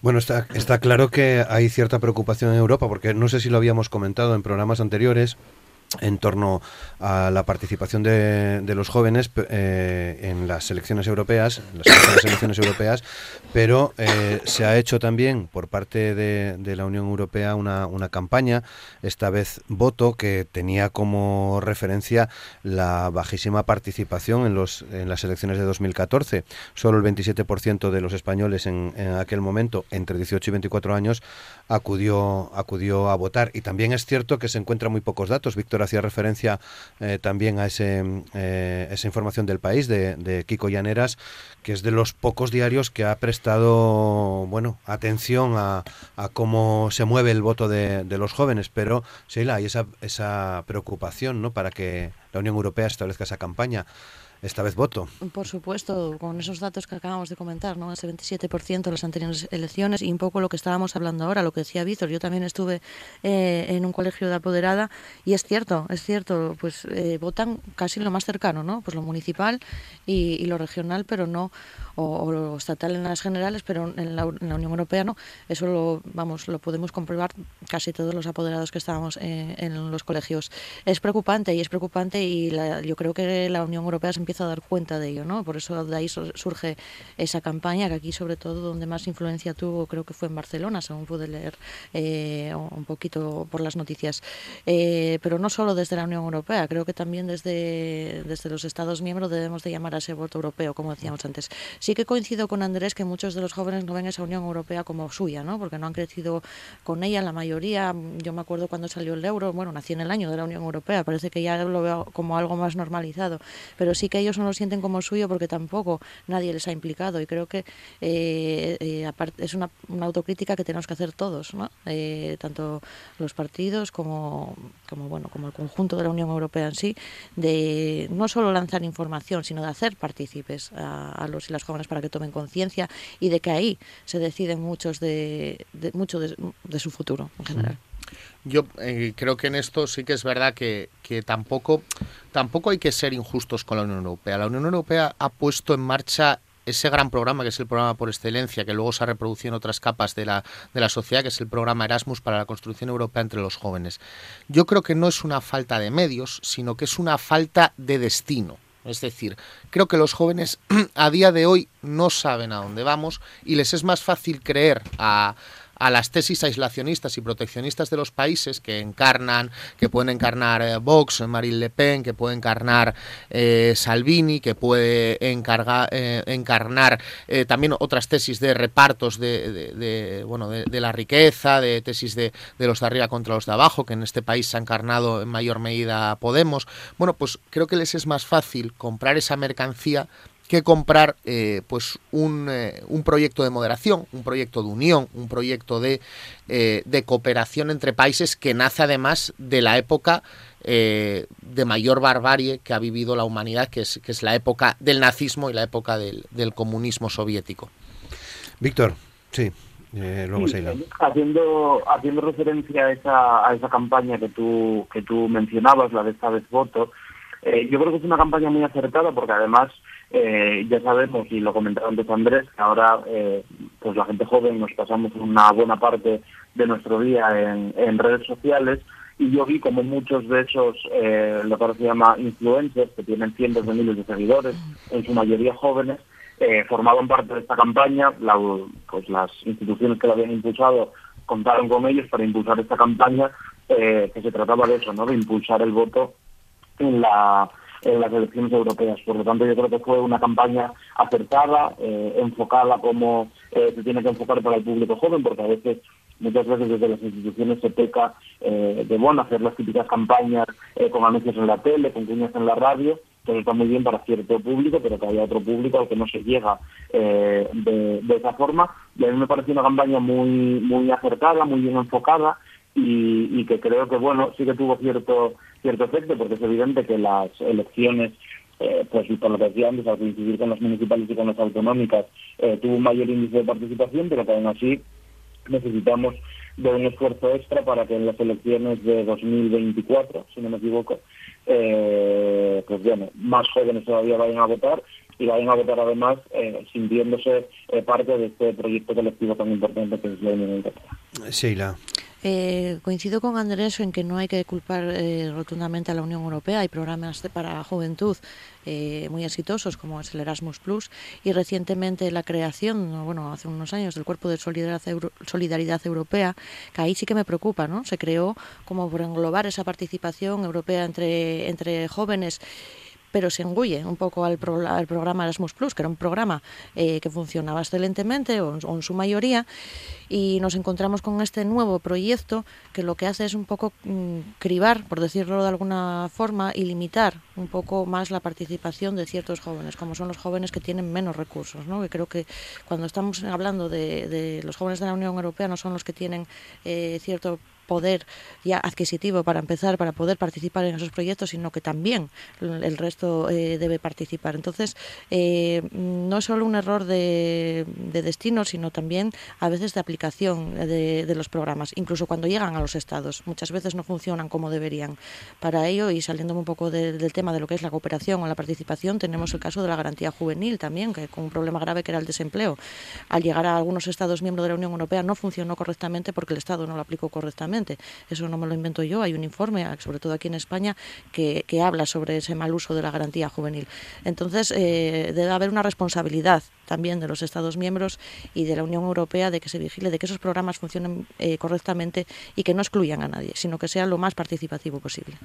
Bueno, está, está claro que hay cierta preocupación en Europa, porque no sé si lo habíamos comentado en programas anteriores, en torno a la participación de, los jóvenes eh, en las elecciones europeas, en las elecciones europeas, pero eh, se ha hecho también por parte de, la Unión Europea una, una, campaña, esta vez voto, que tenía como referencia la bajísima participación en, los, en las elecciones de 2014. Solo el 27% de los españoles en, en, aquel momento, entre 18 y 24 años, acudió, acudió a votar. Y también es cierto que se encuentran muy pocos datos. Víctor hacía referencia eh, también a ese, eh, esa información del país de, Kiko Llaneras, que es de los pocos diarios que ha prestado bueno atención a, cómo se mueve el voto de, los jóvenes. Pero, Sheila, hay esa, esa preocupación ¿no? para que la Unión Europea establezca esa campaña esta vez voto. Por supuesto, con esos datos que acabamos de comentar, ¿no? ese 27% de las anteriores elecciones y un poco lo que estábamos hablando ahora, lo que decía Víctor. Yo también estuve eh, en un colegio de apoderada y es cierto, es cierto, pues eh, votan casi lo más cercano, ¿no? Pues lo municipal y, lo regional, pero no, o, lo estatal en las generales, pero en la, Unión Europea no. Eso lo, vamos, lo podemos comprobar casi todos los apoderados que estábamos eh, en los colegios. Es preocupante y es preocupante y yo creo que la Unión Europea se empieza a dar cuenta de ello, ¿no? Por eso de ahí surge esa campaña, que aquí sobre todo donde más influencia tuvo creo que fue en Barcelona, según pude leer eh, un poquito por las noticias. Eh, pero no solo desde la Unión Europea, creo que también desde, desde los Estados miembros debemos de llamar a ese voto europeo, como decíamos antes. Sí que coincido con Andrés que muchos de los jóvenes no ven esa Unión Europea como suya, ¿no? Porque no han crecido con ella, la mayoría, yo me acuerdo cuando salió el euro, bueno, nací en el año de la Unión Europea, parece que ya lo veo como algo más normalizado, pero sí que ellos no lo sienten como suyo porque tampoco nadie les ha implicado y creo que eh, eh, es una, autocrítica que tenemos que hacer todos, eh, tanto los partidos como, como, bueno, como el conjunto de la Unión Europea en sí, de no solo lanzar información, sino de hacer partícipes a, los y las jóvenes para que tomen conciencia y de que ahí se deciden muchos de, mucho de, su futuro en general. Yo eh, creo que en esto sí que es verdad que, tampoco, tampoco hay que ser injustos con la Unión Europea. La Unión Europea ha puesto en marcha ese gran programa que es el programa por excelencia, que luego se ha reproducido en otras capas de la, de la sociedad, que es el programa Erasmus para la construcción europea entre los jóvenes. Yo creo que no es una falta de medios, sino que es una falta de destino. Es decir, creo que los jóvenes a día de hoy no saben a dónde vamos y les es más fácil creer a, a las tesis aislacionistas y proteccionistas de los países que encarnan, que pueden encarnar eh, Vox, Marine Le Pen, que puede encarnar eh, Salvini, que puede eh, encarnar también otras tesis de repartos de, bueno, de, la riqueza, de tesis de, de los de arriba contra los de abajo, que en este país se ha encarnado en mayor medida Podemos. Bueno, pues creo que les es más fácil comprar esa mercancía que comprar eh, pues un, eh, un, proyecto de moderación, un proyecto de unión, un proyecto de, eh, de cooperación entre países que nace además de la época de mayor barbarie que ha vivido la humanidad, que es, que es la época del nazismo y la época del, del comunismo soviético. Víctor, sí. Eh, luego haciendo haciendo referencia a esa, a esa campaña que tú que tú mencionabas, la de esta vez voto, eh, yo creo que es una campaña muy acertada porque además eh, ya sabemos, y lo comentaba antes Andrés, que ahora eh, pues la gente joven nos pasamos una buena parte de nuestro día en, redes sociales y yo vi como muchos de esos, eh, lo que ahora se llama influencers, que tienen cientos de miles de seguidores, en su mayoría jóvenes, eh, formaban parte de esta campaña, la, pues las instituciones que la habían impulsado contaron con ellos para impulsar esta campaña, eh, que se trataba de eso, ¿no? de impulsar el voto en la en las elecciones europeas. Por lo tanto, yo creo que fue una campaña acertada, eh, enfocada como eh, se tiene que enfocar para el público joven, porque a veces, muchas veces desde las instituciones se peca eh, de, bueno, hacer las típicas campañas con anuncios en la tele, con cuñas en la radio, que está muy bien para cierto público, pero que haya otro público al que no se llega de, de, esa forma. Y a mí me pareció una campaña muy, muy acertada, muy bien enfocada, y, que creo que bueno sí que tuvo cierto cierto efecto porque es evidente que las elecciones eh, pues por lo que decía antes al coincidir con las municipales y con las autonómicas eh, tuvo un mayor índice de participación pero que aún así necesitamos de un esfuerzo extra para que en las elecciones de 2024 si no me equivoco eh, pues bueno más jóvenes todavía vayan a votar y vayan a votar además eh, sintiéndose eh, parte de este proyecto colectivo tan importante que es la Unión Europea. Sheila. Eh, coincido con Andrés en que no hay que culpar eh, rotundamente a la Unión Europea. Hay programas para juventud eh, muy exitosos como es el Erasmus Plus y recientemente la creación, bueno, hace unos años del Cuerpo de Solidaridad, Solidaridad Europea, que ahí sí que me preocupa, ¿no? Se creó como por englobar esa participación europea entre, entre jóvenes pero se engulle un poco al, programa Erasmus Plus, que era un programa eh, que funcionaba excelentemente, o, en su mayoría, y nos encontramos con este nuevo proyecto que lo que hace es un poco mm, cribar, por decirlo de alguna forma, y limitar un poco más la participación de ciertos jóvenes, como son los jóvenes que tienen menos recursos. ¿no? Creo que cuando estamos hablando de, los jóvenes de la Unión Europea no son los que tienen eh, cierto poder ya adquisitivo para empezar, para poder participar en esos proyectos, sino que también el resto eh, debe participar. Entonces, eh, no es solo un error de, destino, sino también a veces de aplicación de, los programas, incluso cuando llegan a los estados. Muchas veces no funcionan como deberían. Para ello, y saliéndome un poco del tema de lo que es la cooperación o la participación, tenemos el caso de la garantía juvenil también, que con un problema grave que era el desempleo. Al llegar a algunos estados miembros de la Unión Europea no funcionó correctamente porque el Estado no lo aplicó correctamente eso no me lo invento yo, hay un informe, sobre todo aquí en España, que, habla sobre ese mal uso de la garantía juvenil. Entonces, eh, debe haber una responsabilidad también de los Estados miembros y de la Unión Europea de que se vigile, de que esos programas funcionen eh, correctamente y que no excluyan a nadie, sino que sea lo más participativo posible.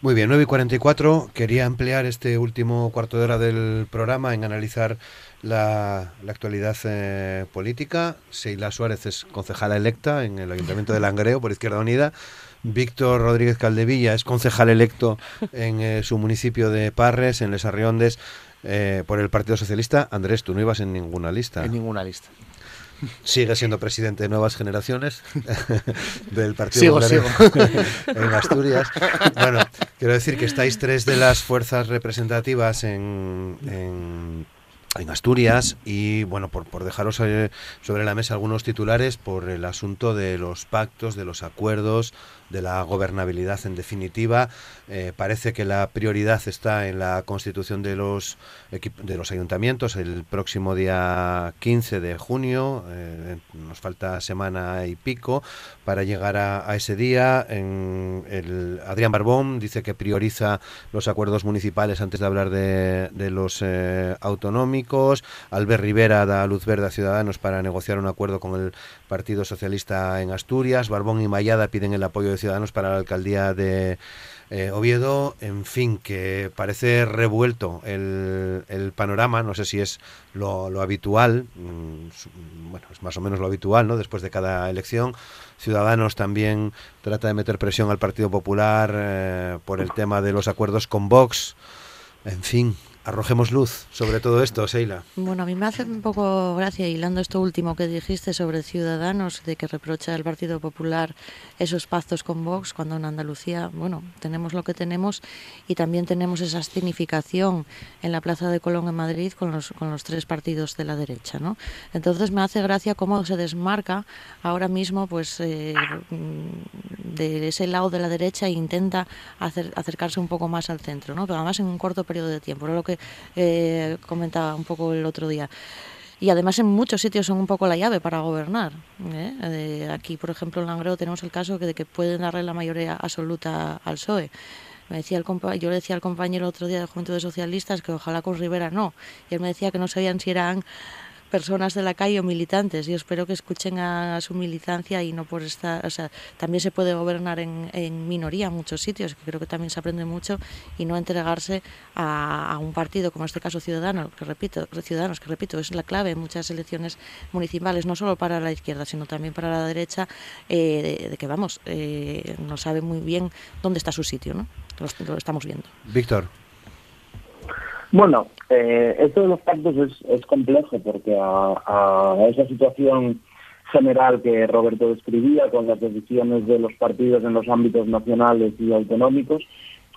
Muy bien, 9 y 44. Quería emplear este último cuarto de hora del programa en analizar la, actualidad eh, política. Seila Suárez es concejala electa en el Ayuntamiento de Langreo por Izquierda Unida. Víctor Rodríguez Caldevilla es concejal electo en eh, su municipio de Parres, en Les Arriondes, eh, por el Partido Socialista. Andrés, tú no ibas en ninguna lista. En ninguna lista. Sigue siendo presidente de Nuevas Generaciones del Partido sigo, en Asturias. Bueno, quiero decir que estáis tres de las fuerzas representativas en en Asturias y bueno, por, por dejaros eh, sobre la mesa algunos titulares por el asunto de los pactos, de los acuerdos, de la gobernabilidad en definitiva. Eh, parece que la prioridad está en la constitución de los, de los ayuntamientos el próximo día 15 de junio. Eh, nos falta semana y pico para llegar a, ese día. Adrián Barbón dice que prioriza los acuerdos municipales antes de hablar de, de los eh, autonómicos. Albert Rivera da luz verde a Ciudadanos para negociar un acuerdo con el Partido Socialista en Asturias. Barbón y Mayada piden el apoyo de Ciudadanos para la alcaldía de eh, Oviedo. En fin, que parece revuelto el, el panorama. No sé si es lo, habitual. Mm, bueno, es más o menos lo habitual, ¿no? Después de cada elección. Ciudadanos también trata de meter presión al Partido Popular eh, por el tema de los acuerdos con Vox. En fin, Arrojemos luz sobre todo esto, Seila. Bueno, a mí me hace un poco gracia, hilando esto último que dijiste sobre Ciudadanos, de que reprocha al Partido Popular esos pactos con Vox, cuando en Andalucía, bueno, tenemos lo que tenemos y también tenemos esa significación en la Plaza de Colón en Madrid con los, con los tres partidos de la derecha, ¿no? Entonces me hace gracia cómo se desmarca ahora mismo, pues, eh, de ese lado de la derecha e intenta acercarse un poco más al centro, ¿no? Pero además en un corto periodo de tiempo. Lo que eh, comentaba un poco el otro día y además en muchos sitios son un poco la llave para gobernar. ¿eh? aquí, por ejemplo, en Langreo tenemos el caso de que pueden darle la mayoría absoluta al PSOE. Me decía el yo le decía al compañero el otro día de Juventud de Socialistas que ojalá con Rivera no. Y él me decía que no sabían si eran personas de la calle o militantes. Yo espero que escuchen a, su militancia y no por esta... O sea, también se puede gobernar en, en, minoría en muchos sitios, que creo que también se aprende mucho, y no entregarse a, un partido, como en este caso Ciudadanos, que repito, Ciudadanos, que repito, es la clave en muchas elecciones municipales, no solo para la izquierda, sino también para la derecha, eh, de, que, vamos, eh, no sabe muy bien dónde está su sitio, ¿no? lo estamos viendo. Víctor. Bueno, eh, esto de los pactos es, complejo porque a, esa situación general que Roberto describía, con las decisiones de los partidos en los ámbitos nacionales y autonómicos,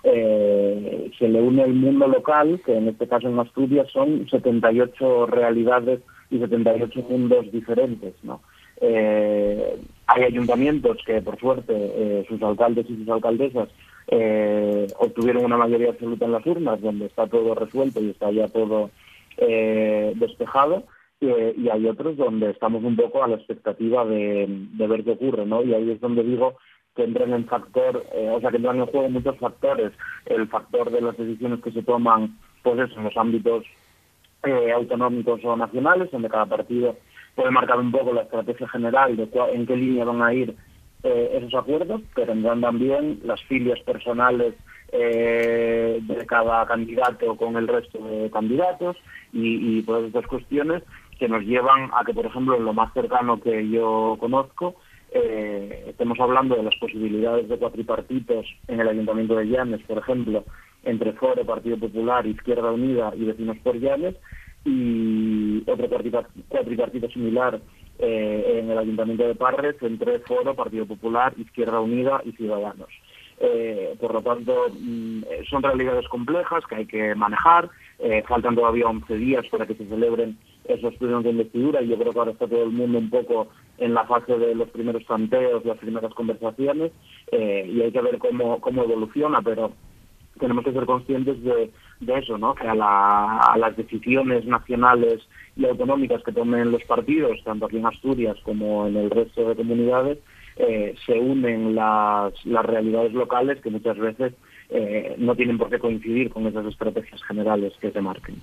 eh, se le une el mundo local, que en este caso en Asturias son 78 realidades y 78 mundos diferentes. ¿no? Eh, hay ayuntamientos que, por suerte, sus alcaldes y sus alcaldesas eh, obtuvieron una mayoría absoluta en las urnas, donde está todo resuelto y está ya todo eh, despejado, y hay otros donde estamos un poco a la expectativa de, ver qué ocurre, ¿no? Y ahí es donde digo que entran en factor, eh, o sea, que entran en juego muchos factores, el factor de las decisiones que se toman, pues eso, en los ámbitos eh, autonómicos o nacionales, donde cada partido puede marcar un poco la estrategia general de en qué línea van a ir eh, esos acuerdos, pero tendrán también las filias personales eh, de cada candidato con el resto de candidatos y, y todas estas cuestiones que nos llevan a que, por ejemplo, en lo más cercano que yo conozco, eh, estemos hablando de las posibilidades de cuatripartitos en el Ayuntamiento de Llanes, por ejemplo, entre Foro, Partido Popular, Izquierda Unida y Vecinos por Llanes, y otro cuatripartito similar eh, en el Ayuntamiento de Parres entre Foro, Partido Popular, Izquierda Unida y Ciudadanos. Eh, por lo tanto, mm, son realidades complejas que hay que manejar. Eh, faltan todavía 11 días para que se celebren esos plenos de investidura y yo creo que ahora está todo el mundo un poco en la fase de los primeros tanteos, las primeras conversaciones y hay que ver cómo, cómo evoluciona, pero tenemos que ser conscientes de, eso, ¿no? que a, las decisiones nacionales y autonómicas que tomen los partidos, tanto aquí en Asturias como en el resto de comunidades, eh, se unen las, las realidades locales que muchas veces eh, no tienen por qué coincidir con esas estrategias generales que se marquen.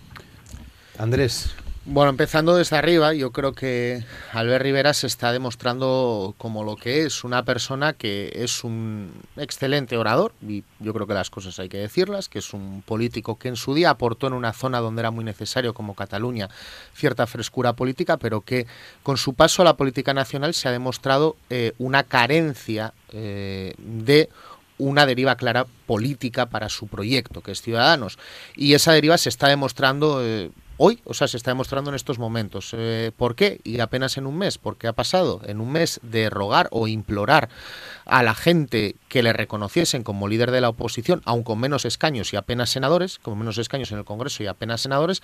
Andrés, bueno, empezando desde arriba, yo creo que Albert Rivera se está demostrando como lo que es, una persona que es un excelente orador, y yo creo que las cosas hay que decirlas, que es un político que en su día aportó en una zona donde era muy necesario, como Cataluña, cierta frescura política, pero que con su paso a la política nacional se ha demostrado eh, una carencia eh, de una deriva clara política para su proyecto, que es Ciudadanos. Y esa deriva se está demostrando eh, hoy, o sea, se está demostrando en estos momentos. Eh, ¿Por qué? Y apenas en un mes. ¿Por qué ha pasado? En un mes de rogar o implorar a la gente que le reconociesen como líder de la oposición, aun con menos escaños y apenas senadores, con menos escaños en el Congreso y apenas senadores,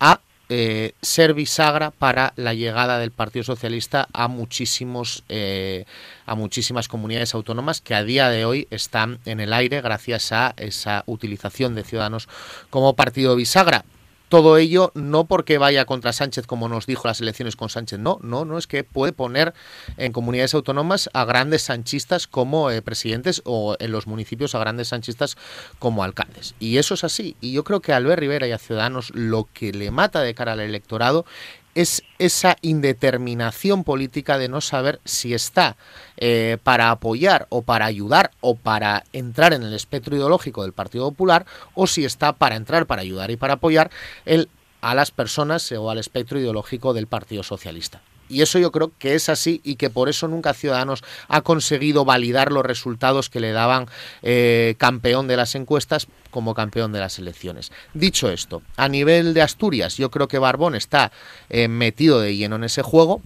a eh, ser bisagra para la llegada del Partido Socialista a muchísimos eh, a muchísimas comunidades autónomas que a día de hoy están en el aire gracias a esa utilización de Ciudadanos como partido bisagra. Todo ello no porque vaya contra Sánchez, como nos dijo las elecciones con Sánchez, no, no, no, es que puede poner en comunidades autónomas a grandes sanchistas como eh, presidentes o en los municipios a grandes sanchistas como alcaldes. Y eso es así. Y yo creo que a Albert Rivera y a Ciudadanos lo que le mata de cara al electorado es esa indeterminación política de no saber si está eh, para apoyar o para ayudar o para entrar en el espectro ideológico del Partido Popular o si está para entrar, para ayudar y para apoyar el, a las personas o al espectro ideológico del Partido Socialista. Y eso yo creo que es así y que por eso nunca Ciudadanos ha conseguido validar los resultados que le daban eh, campeón de las encuestas como campeón de las elecciones. Dicho esto, a nivel de Asturias, yo creo que Barbón está eh, metido de lleno en ese juego,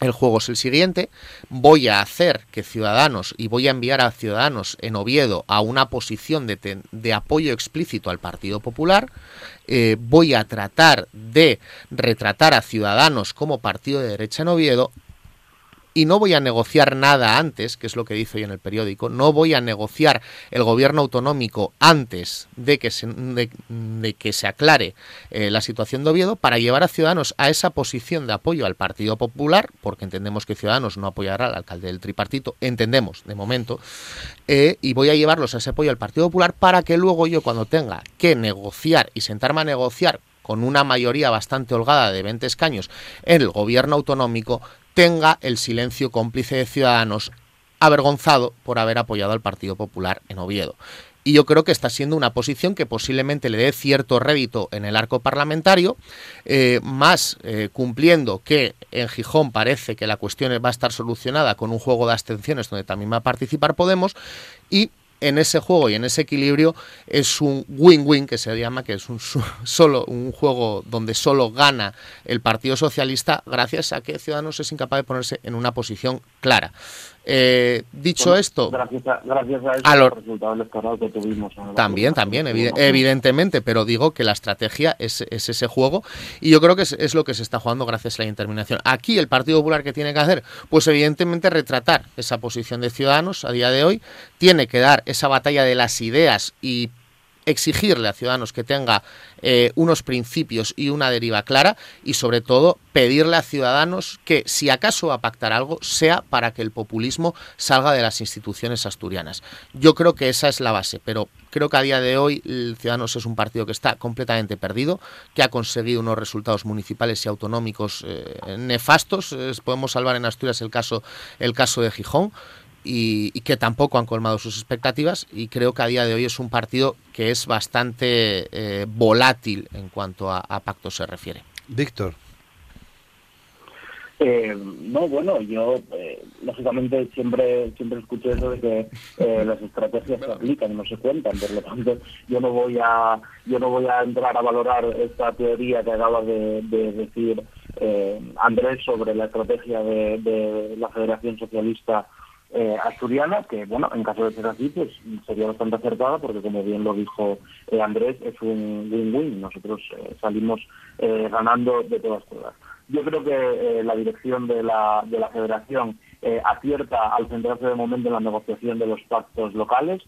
el juego es el siguiente, voy a hacer que Ciudadanos y voy a enviar a Ciudadanos en Oviedo a una posición de, apoyo explícito al Partido Popular, eh, voy a tratar de retratar a Ciudadanos como partido de derecha en Oviedo y no voy a negociar nada antes, que es lo que dice hoy en el periódico, no voy a negociar el gobierno autonómico antes de que se, de, que se aclare eh, la situación de Oviedo para llevar a Ciudadanos a esa posición de apoyo al Partido Popular, porque entendemos que Ciudadanos no apoyará al alcalde del tripartito, entendemos de momento, eh, y voy a llevarlos a ese apoyo al Partido Popular para que luego yo cuando tenga que negociar y sentarme a negociar con una mayoría bastante holgada de 20 escaños en el gobierno autonómico, tenga el silencio cómplice de Ciudadanos avergonzado por haber apoyado al Partido Popular en Oviedo. Y yo creo que está siendo una posición que posiblemente le dé cierto rédito en el arco parlamentario, eh, más eh, cumpliendo que en Gijón parece que la cuestión va a estar solucionada con un juego de abstenciones donde también va a participar Podemos, y en ese juego y en ese equilibrio es un win-win que se llama, que es un solo un juego donde solo gana el Partido Socialista gracias a que Ciudadanos es incapaz de ponerse en una posición clara. Eh, dicho esto, gracias a, gracias a, los resultados electorales que tuvimos. También, también, evidentemente, pero digo que la estrategia es, ese juego y yo creo que es, lo que se está jugando gracias a la interminación. Aquí el Partido Popular que tiene que hacer, pues evidentemente retratar esa posición de Ciudadanos a día de hoy, tiene que dar esa batalla de las ideas y exigirle a Ciudadanos que tenga eh, unos principios y una deriva clara y sobre todo pedirle a Ciudadanos que si acaso va a pactar algo sea para que el populismo salga de las instituciones asturianas. Yo creo que esa es la base, pero creo que a día de hoy el Ciudadanos es un partido que está completamente perdido, que ha conseguido unos resultados municipales y autonómicos eh, nefastos. podemos salvar en Asturias el caso, el caso de Gijón y, que tampoco han colmado sus expectativas y creo que a día de hoy es un partido que es bastante eh, volátil en cuanto a, pacto se refiere. Víctor. Eh, no, bueno, yo eh, lógicamente siempre siempre escucho eso de que las estrategias se aplican, no se cuentan, por lo tanto yo no voy a yo no voy a entrar a valorar esta teoría que acaba de, decir Andrés sobre la estrategia de la Federación Socialista eh, asturiana, que bueno, en caso de ser así, pues sería bastante acertada, porque como bien lo dijo eh, Andrés, es un win-win. Nosotros eh, salimos ganando de todas todas. Yo creo que la dirección de la, de la federación acierta al centrarse de momento en la negociación de los pactos locales.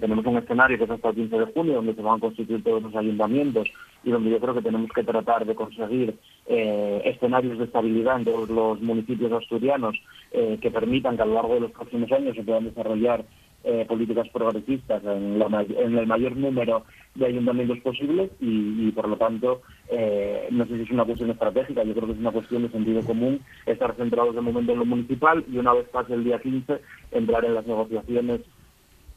Tenemos un escenario que es hasta el 15 de junio, donde se van a constituir todos los ayuntamientos y donde yo creo que tenemos que tratar de conseguir eh, escenarios de estabilidad en todos los municipios asturianos eh, que permitan que a lo largo de los próximos años se puedan desarrollar eh, políticas progresistas en, el mayor número de ayuntamientos posibles y, por lo tanto no sé si es una cuestión estratégica, yo creo que es una cuestión de sentido común estar centrados de momento en lo municipal y una vez pase el día 15 entrar en las negociaciones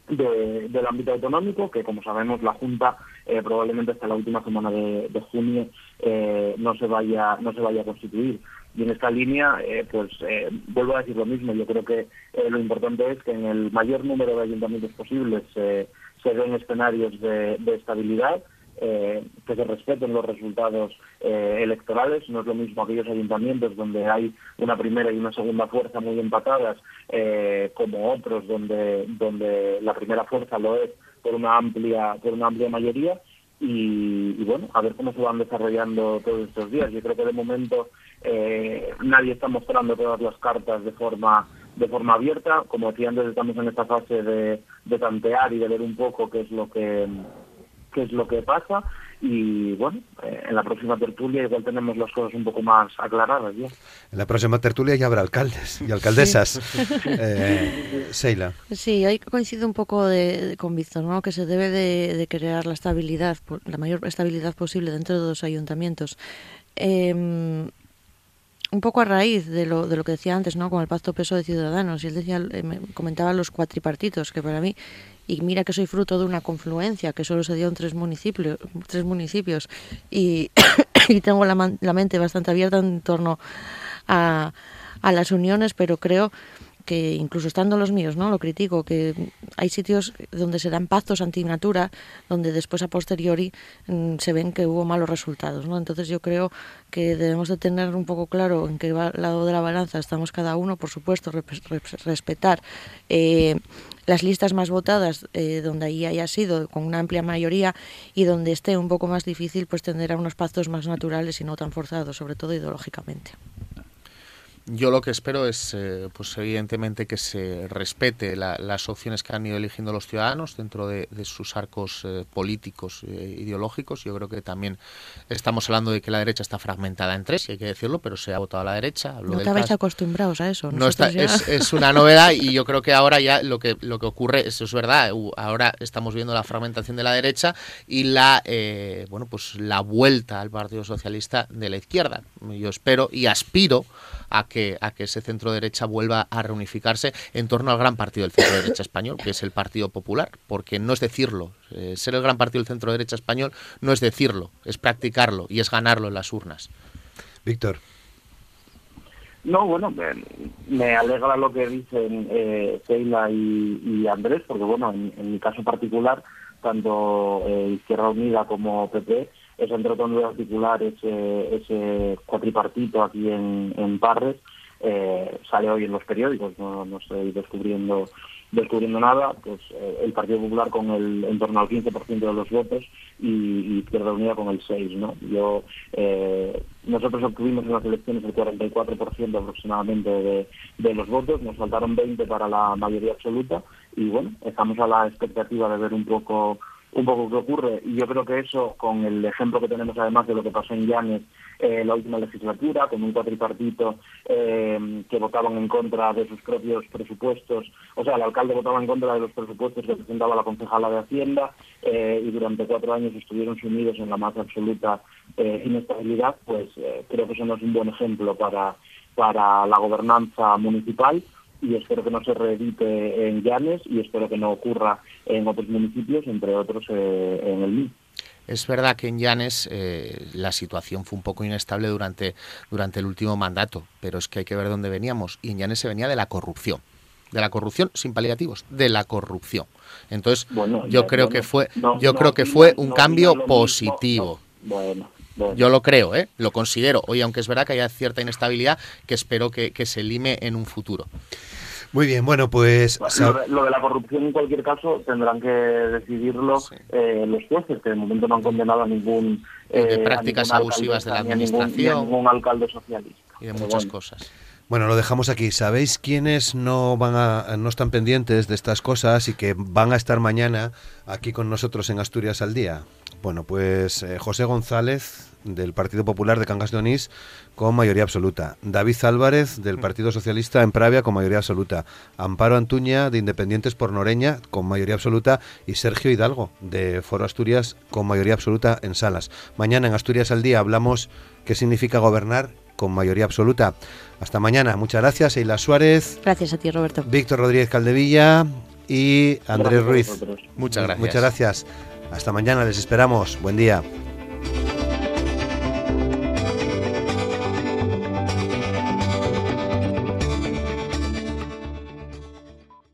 del ámbito autonómico, que como sabemos la Junta eh, probablemente hasta la última semana de, junio eh, no se vaya no se vaya a constituir. Y en esta línea, eh, pues vuelvo a decir lo mismo. Yo creo que lo importante es que en el mayor número de ayuntamientos posibles se den escenarios de estabilidad eh, que se respeten los resultados eh, electorales. No es lo mismo aquellos ayuntamientos donde hay una primera y una segunda fuerza muy empatadas, eh, como otros donde, donde la primera fuerza lo es por una amplia, por una amplia mayoría. Y, bueno, a ver cómo se van desarrollando todos estos días. Yo creo que de momento nadie está mostrando todas las cartas de forma de forma abierta. Como decía antes, estamos en esta fase de, de tantear y de ver un poco qué es lo que qué es lo que pasa y bueno, eh, en la próxima tertulia igual tenemos las cosas un poco más aclaradas ya. En la próxima tertulia ya habrá alcaldes y alcaldesas. Eh, Seila. Sí, ahí coincido un poco de, con Víctor, ¿no? que se debe de, crear la estabilidad, la mayor estabilidad posible dentro de los ayuntamientos. Em, un poco a raíz de lo, de lo que decía antes, ¿no? Con el Pacto Peso de Ciudadanos. Y él decía, eh, comentaba los cuatripartitos, que para mí y mira que soy fruto de una confluencia que solo se dio en tres municipios, tres municipios y, tengo la, mente bastante abierta en torno a, a las uniones, pero creo que incluso estando los míos, ¿no? Lo critico, que hay sitios donde se dan pactos antinatura, donde después a posteriori mm, se ven que hubo malos resultados, ¿no? Entonces yo creo que debemos de tener un poco claro en qué lado de la balanza estamos cada uno, por supuesto, respetar eh, las listas más votadas, eh, donde ahí haya sido con una amplia mayoría y donde esté un poco más difícil, pues tender a unos pactos más naturales y no tan forzados, sobre todo ideológicamente. Yo lo que espero es, eh, pues evidentemente, que se respete las opciones que han ido eligiendo los ciudadanos dentro de, sus arcos eh, políticos e ideológicos. Yo creo que también estamos hablando de que la derecha está fragmentada en tres, y hay que decirlo, pero se ha votado a la derecha. no estabais acostumbrados a eso. No está, es, una novedad y yo creo que ahora ya lo que, lo que ocurre, eso es verdad, ahora estamos viendo la fragmentación de la derecha y la, bueno, pues la vuelta al Partido Socialista de la izquierda. Yo espero y aspiro a que, a que ese centro derecha vuelva a reunificarse en torno al gran partido del centro derecha español, que es el Partido Popular, porque no es decirlo, eh, ser el gran partido del centro derecha español no es decirlo, es practicarlo y es ganarlo en las urnas. Víctor. No, bueno, me, alegra lo que dicen eh, Sheila y, Andrés, porque bueno, en, mi caso particular, tanto eh, Izquierda Unida como PP es entre de articular ese, ese cuatripartito aquí en, en Parres. Eh, sale hoy en los periódicos, no, estoy descubriendo descubriendo nada, pues eh, el Partido Popular con el en torno al 15% de los votos y, Izquierda Unida con el 6%. ¿no? Yo, eh, nosotros obtuvimos en las elecciones el 44% aproximadamente de, de los votos, nos faltaron 20 para la mayoría absoluta y bueno, estamos a la expectativa de ver un poco un poco qué ocurre. Y yo creo que eso, con el ejemplo que tenemos además de lo que pasó en Llanes eh, la última legislatura, con un cuatripartito eh, que votaban en contra de sus propios presupuestos, o sea, el alcalde votaba en contra de los presupuestos que presentaba la concejala de Hacienda eh, y durante cuatro años estuvieron sumidos en la más absoluta eh, inestabilidad, pues creo que eso no es un buen ejemplo para, para la gobernanza municipal y espero que no se reedite en Llanes y espero que no ocurra en otros municipios, entre otros eh, en el MI. Es verdad que en Llanes eh, la situación fue un poco inestable durante, durante el último mandato, pero es que hay que ver dónde veníamos. Y en Llanes se venía de la corrupción. De la corrupción sin paliativos, de la corrupción. Entonces, yo creo que fue, yo creo que fue un cambio positivo. Yo lo creo, ¿eh? lo considero. Hoy, aunque es verdad que haya cierta inestabilidad, que espero que, que se lime en un futuro. Muy bien, bueno, pues... Lo de, la corrupción en cualquier caso tendrán que decidirlo eh, los jueces, que de momento no han condenado a ningún... de eh, prácticas abusivas de la administración. ningún, alcalde socialista. Y de muchas cosas. Bueno, lo dejamos aquí. ¿Sabéis quiénes no van a, no están pendientes de estas cosas y que van a estar mañana aquí con nosotros en Asturias al día? Bueno, pues eh, José González del Partido Popular de Cangas de Onís con mayoría absoluta. David Álvarez del mm. Partido Socialista en Pravia con mayoría absoluta. Amparo Antuña de Independientes por Noreña con mayoría absoluta y Sergio Hidalgo de Foro Asturias con mayoría absoluta en Salas. Mañana en Asturias al día hablamos qué significa gobernar con mayoría absoluta. Hasta mañana. Muchas gracias, Eila Suárez. Gracias a ti, Roberto. Víctor Rodríguez Caldevilla y Andrés Ruiz. Muchas gracias. Muchas gracias. Hasta mañana, les esperamos. Buen día.